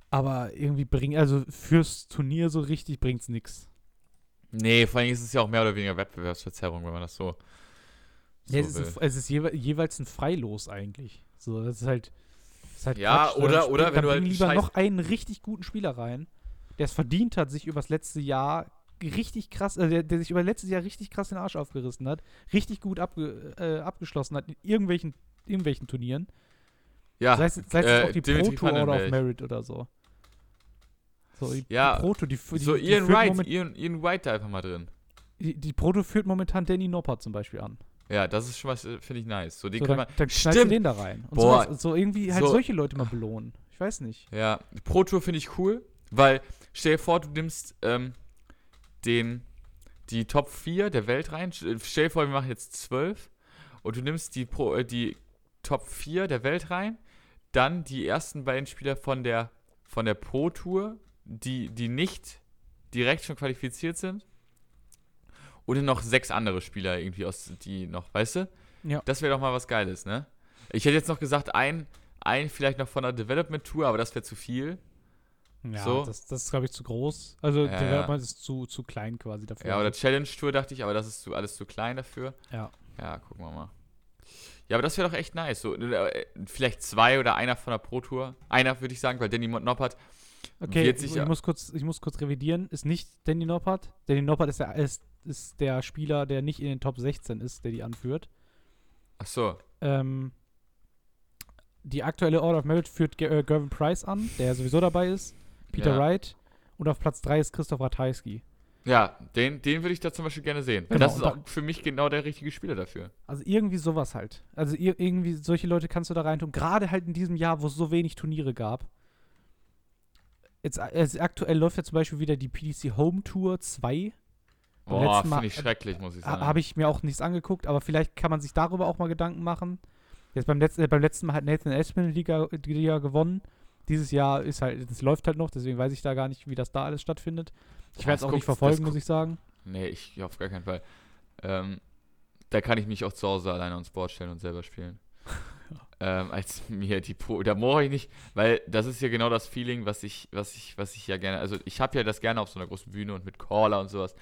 Aber irgendwie bringt, also fürs Turnier so richtig bringt's nix.
Nee, vor allem ist es ja auch mehr oder weniger Wettbewerbsverzerrung, wenn man das so. so
Ja, es, ist, ein- es ist jewe jeweils ein Freilos eigentlich. So, das ist halt. Das ist halt
Ja,
Quatsch.
oder-
Dann
oder
dann
wenn du halt
lieber
scheiß-
noch einen richtig guten Spieler rein, der es verdient hat, sich übers letzte Jahr richtig krass, äh, der, der sich über letztes Jahr richtig krass den Arsch aufgerissen hat, richtig gut abge, äh, abgeschlossen hat in irgendwelchen, irgendwelchen Turnieren.
ja,
sei es, sei es
äh,
auch die Pro
Dimitri
Tour oder auf. Merit oder so. So, die,
Ja,
die Pro Tour, die, die,
so Ian
führt
Wright, Ian, Ian Wright da einfach mal drin.
die, die Pro Tour führt momentan Danny Noppert zum Beispiel an.
Ja, das ist schon was, äh, finde ich nice. So, die
So,
kann
dann,
man.
dann knallst du
Stimmt.
den da rein. Und
Boah.
sowas, so irgendwie halt
So-
solche Leute mal belohnen. Ich weiß nicht.
Ja, Pro Tour finde ich cool, weil stell dir vor, du nimmst ähm, den, die Top 4 der Welt rein. Stell dir vor, wir machen jetzt 12 und du nimmst die, Pro, äh, die Top 4 der Welt rein, dann die ersten beiden Spieler von der, von der Pro Tour, die, die nicht direkt schon qualifiziert sind dann noch sechs andere Spieler irgendwie aus, die noch, weißt du?
Ja.
Das wäre doch mal was Geiles, ne? Ich hätte jetzt noch gesagt, ein, ein vielleicht noch von der Development Tour, aber das wäre zu viel.
Ja,
So.
das, das ist, glaube ich, zu groß. Also,
Ja,
Development ist zu, zu klein quasi dafür.
Ja, oder Challenge Tour dachte ich, aber das ist zu, alles zu klein dafür.
Ja.
Ja, gucken wir mal. Ja, aber das wäre doch echt nice. So, äh, vielleicht zwei oder einer von der Pro Tour. Einer würde ich sagen, weil Danny Noppert.
Okay, ich,
sich
ich,
ja-
muss kurz, ich muss kurz revidieren. Ist nicht Danny Noppert. Danny Noppert ist der, ist, ist der Spieler, der nicht in den Top 16 ist, der die anführt.
Ach so.
Ähm, die aktuelle Order of Merit führt Ge äh, Gervin Price an, der ja sowieso dabei ist. Peter
ja.
Wright. Und auf Platz 3 ist Christoph Ratajski.
Ja, den, den würde ich da zum Beispiel gerne sehen.
Genau,
das ist auch für mich genau der richtige Spieler dafür.
Also irgendwie sowas halt. Also ir irgendwie solche Leute kannst du da reintun. Gerade halt in diesem Jahr, wo es so wenig Turniere gab. Jetzt, also aktuell läuft ja zum Beispiel wieder die PDC Home Tour 2.
Boah, finde ich schrecklich, muss ich sagen.
Ha, Habe ich mir auch nichts angeguckt, aber vielleicht kann man sich darüber auch mal Gedanken machen. Jetzt beim, letzten, äh, beim letzten Mal hat Nathan Espinel die Liga, Liga gewonnen. Dieses Jahr ist halt, es läuft halt noch, deswegen weiß ich da gar nicht, wie das da alles stattfindet. Ich werde es auch nicht verfolgen, muss ich sagen.
Nee, ich auf gar keinen Fall. Ähm, da kann ich mich auch zu Hause alleine ans Board stellen und selber spielen. ähm, als mir die Pro, da brauche ich nicht, weil das ist ja genau das Feeling, was ich, was ich, was ich ja gerne, also ich habe ja das gerne auf so einer großen Bühne und mit Caller und sowas.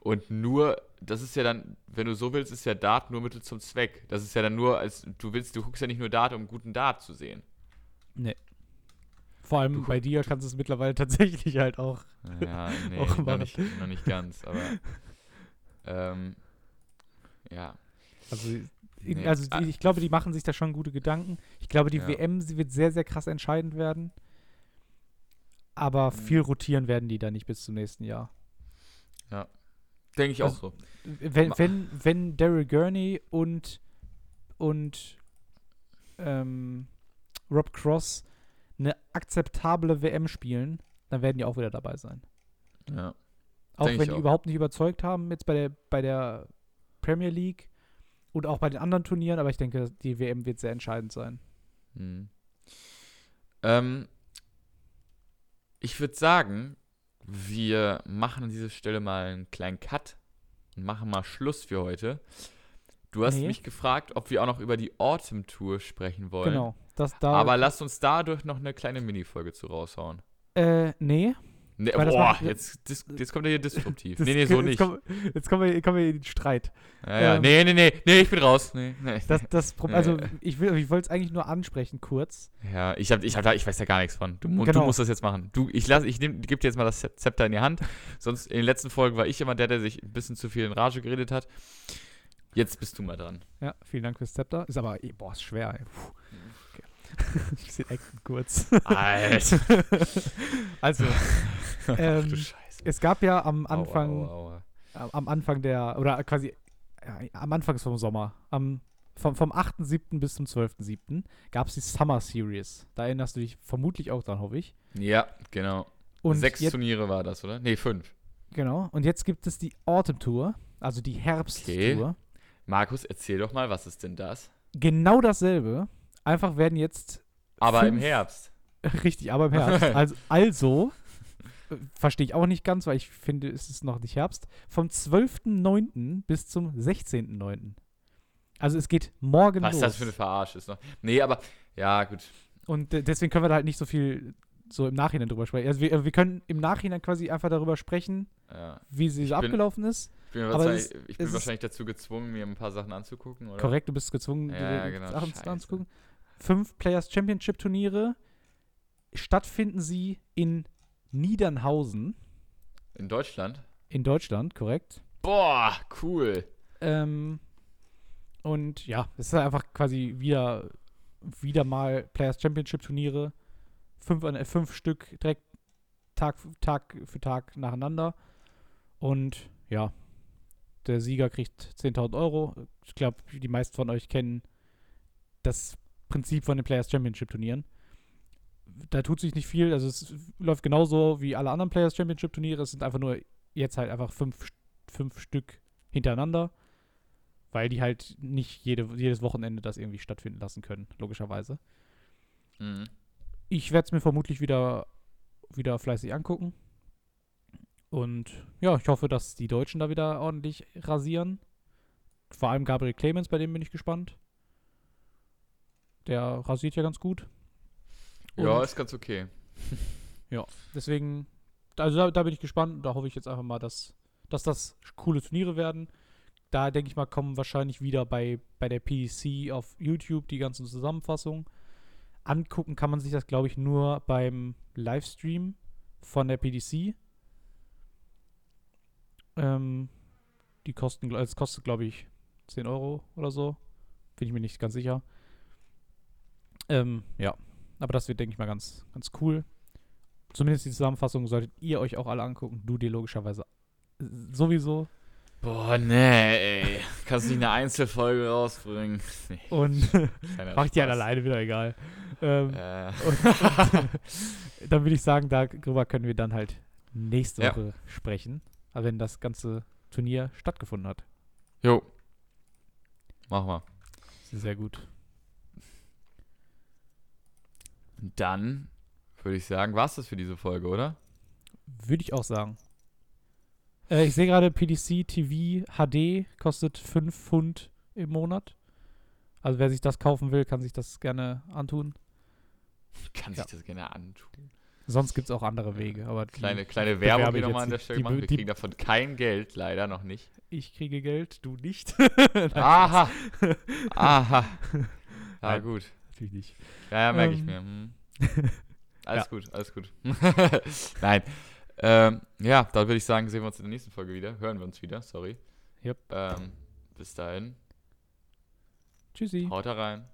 Und nur, das ist ja dann, wenn du so willst, ist ja Dart nur Mittel zum Zweck. Das ist ja dann nur, als du willst, du guckst ja nicht nur Dart, um guten Dart zu sehen.
Nee. Vor allem bei dir kannst du es mittlerweile tatsächlich halt auch.
Ja, nee,
Auch
noch nicht, noch nicht ganz, aber ähm, ja.
Also, ich-
Nee.
also
Ah.
die, ich glaube, die machen sich da schon gute Gedanken. Ich glaube, die
Ja.
WM, sie wird sehr, sehr krass entscheidend werden. Aber
Mhm.
viel rotieren werden die da nicht bis zum nächsten Jahr.
Denke ich auch
Also-
so.
Wenn, wenn, wenn Daryl Gurney und, und ähm, Rob Cross eine akzeptable WM spielen, dann werden die auch wieder dabei sein.
Ja.
Auch
Denk
wenn die
auch.
überhaupt nicht überzeugt haben, jetzt bei der, bei der Premier League und auch bei den anderen Turnieren, aber ich denke, die WM wird sehr entscheidend sein.
Mhm. Ähm, ich würde sagen, wir machen an dieser Stelle mal einen kleinen Cut und machen mal Schluss für heute. Du hast
Nee.
mich gefragt, ob wir auch noch über die Autumn Tour sprechen wollen.
Genau. Das da.
Aber lass uns dadurch noch eine kleine Minifolge zu raushauen.
äh, nee.
Nee, boah,
macht-
jetzt, dis, jetzt kommt er hier disruptiv.
Das-
nee, nee, so
jetzt
nicht.
Kommen, jetzt kommen wir, kommen wir in den Streit.
ja, ja.
ähm,
nee, nee, nee, nee, ich bin raus. Nee, nee.
Das, das Pro-
Nee.
also ich, will- ich wollte es eigentlich nur ansprechen, kurz.
Ja, ich, hab, ich, hab da, ich weiß da gar nichts von. Du, mu- du
Genau.
musst das jetzt machen. Du, ich lass, ich nehm, gebe dir jetzt mal das Zepter in die Hand. Sonst in den letzten Folgen war ich immer der, der sich ein bisschen zu viel in Rage geredet hat. Jetzt bist du mal dran.
Ja, vielen Dank fürs Zepter. Ist aber, eh, boah, ist schwer. Ey. Puh. Okay. Bisschen Action kurz.
Alter.
also,
Ach
ähm,
du Scheiße.
es gab ja am
Aua,
Anfang,
aua, aua.
am- am Anfang der, oder quasi ja, am Anfang vom Sommer, am, vom, vom 8.7. bis zum 12.7. gab es die Summer Series. Da erinnerst du dich vermutlich auch dran, hoffe ich.
Ja, genau.
Und
Sechs
jetzt,
Turniere war das, oder? Nee, fünf.
Genau. Und jetzt gibt es die Autumn Tour, also die Herbsttour.
Okay. Markus, erzähl doch mal, was ist denn das?
Genau dasselbe. Einfach werden jetzt
Aber im
Fünf-
Herbst.
Richtig, aber im Herbst. Also, also verstehe ich auch nicht ganz, weil ich finde, es ist noch nicht Herbst. Vom 12.09. bis zum 16.09. Also es geht morgen
Was
los.
das für eine Verarsche ist noch. Nee, aber, ja, gut.
Und deswegen können wir da halt nicht so viel so im Nachhinein drüber sprechen. Also wir, wir können im Nachhinein quasi einfach darüber sprechen,
Ja.
wie sie so abgelaufen ist.
Ich bin, wahrscheinlich,
es
ich bin wahrscheinlich dazu gezwungen, mir ein paar Sachen anzugucken, oder?
Korrekt, du bist gezwungen,
Ja,
dir
ja, genau,
Sachen
scheiße.
anzugucken. Fünf Players Championship Turniere. Stattfinden sie in Niedernhausen
In Deutschland?
in Deutschland, korrekt.
Boah, cool.
Ähm, und ja, es ist einfach quasi wieder, wieder mal Players Championship Turniere. Fünf, an- äh, fünf Stück direkt Tag, Tag für Tag nacheinander. Und ja, der Sieger kriegt 10.000 Euro. Ich glaube, die meisten von euch kennen das Prinzip von den Players Championship Turnieren. Da tut sich nicht viel. Also es läuft genauso wie alle anderen Players Championship Turniere. Es sind einfach nur jetzt halt einfach fünf, fünf Stück hintereinander, weil die halt nicht jede, jedes Wochenende das irgendwie stattfinden lassen können, logischerweise.
Mhm.
Ich werde es mir vermutlich wieder, wieder fleißig angucken. Und ja, ich hoffe, dass die Deutschen da wieder ordentlich rasieren. Vor allem Gabriel Clemens, bei dem bin ich gespannt. Der rasiert ja ganz gut.
Ja,
Und
ist ganz okay.
Deswegen, also da, da bin ich gespannt. Da hoffe ich jetzt einfach mal, dass, dass das coole Turniere werden. Da denke ich mal, kommen wahrscheinlich wieder bei, bei der PDC auf YouTube die ganzen Zusammenfassungen. Angucken kann man sich das, glaube ich, nur beim Livestream von der PDC. Ähm, die kosten, es kostet, glaube ich, 10 Euro oder so. Bin ich mir nicht ganz sicher. Ähm, ja. Aber das wird, denke ich mal, ganz, ganz cool. Zumindest die Zusammenfassung solltet ihr euch auch alle angucken. Du dir logischerweise sowieso.
Boah, nee, ey. Kannst du nicht eine Einzelfolge rausbringen? Nee,
Und macht die halt alleine wieder egal. Ähm,
Äh,
dann würde ich sagen, darüber können wir dann halt nächste
Ja.
Woche sprechen. Aber wenn das ganze Turnier stattgefunden hat.
jo. Mach mal.
Sehr gut.
Dann würde ich sagen, war's das für diese Folge, oder?
Würde ich auch sagen. Äh, ich sehe gerade, PDC TV HD kostet 5 Pfund im Monat. Also wer sich das kaufen will, kann sich das gerne antun.
Kann
Ja.
sich das gerne antun.
Sonst gibt es auch andere Wege. Aber die-
Kleine, kleine Werbung
jetzt
nochmal an der. Stelle
Die
machen.
be-
Wir
die-
kriegen davon kein Geld, leider noch nicht.
ich kriege Geld, du nicht.
Aha. Aha.
Nein.
gut.
Natürlich nicht.
Ja, ja, merke ich
Ähm.
mir. Hm. Alles gut, alles gut. Nein. Ähm, ja, da würde ich sagen, sehen wir uns in der nächsten Folge wieder. Hören wir uns wieder, sorry.
Yep.
Ähm, bis dahin.
Tschüssi.
Haut da rein.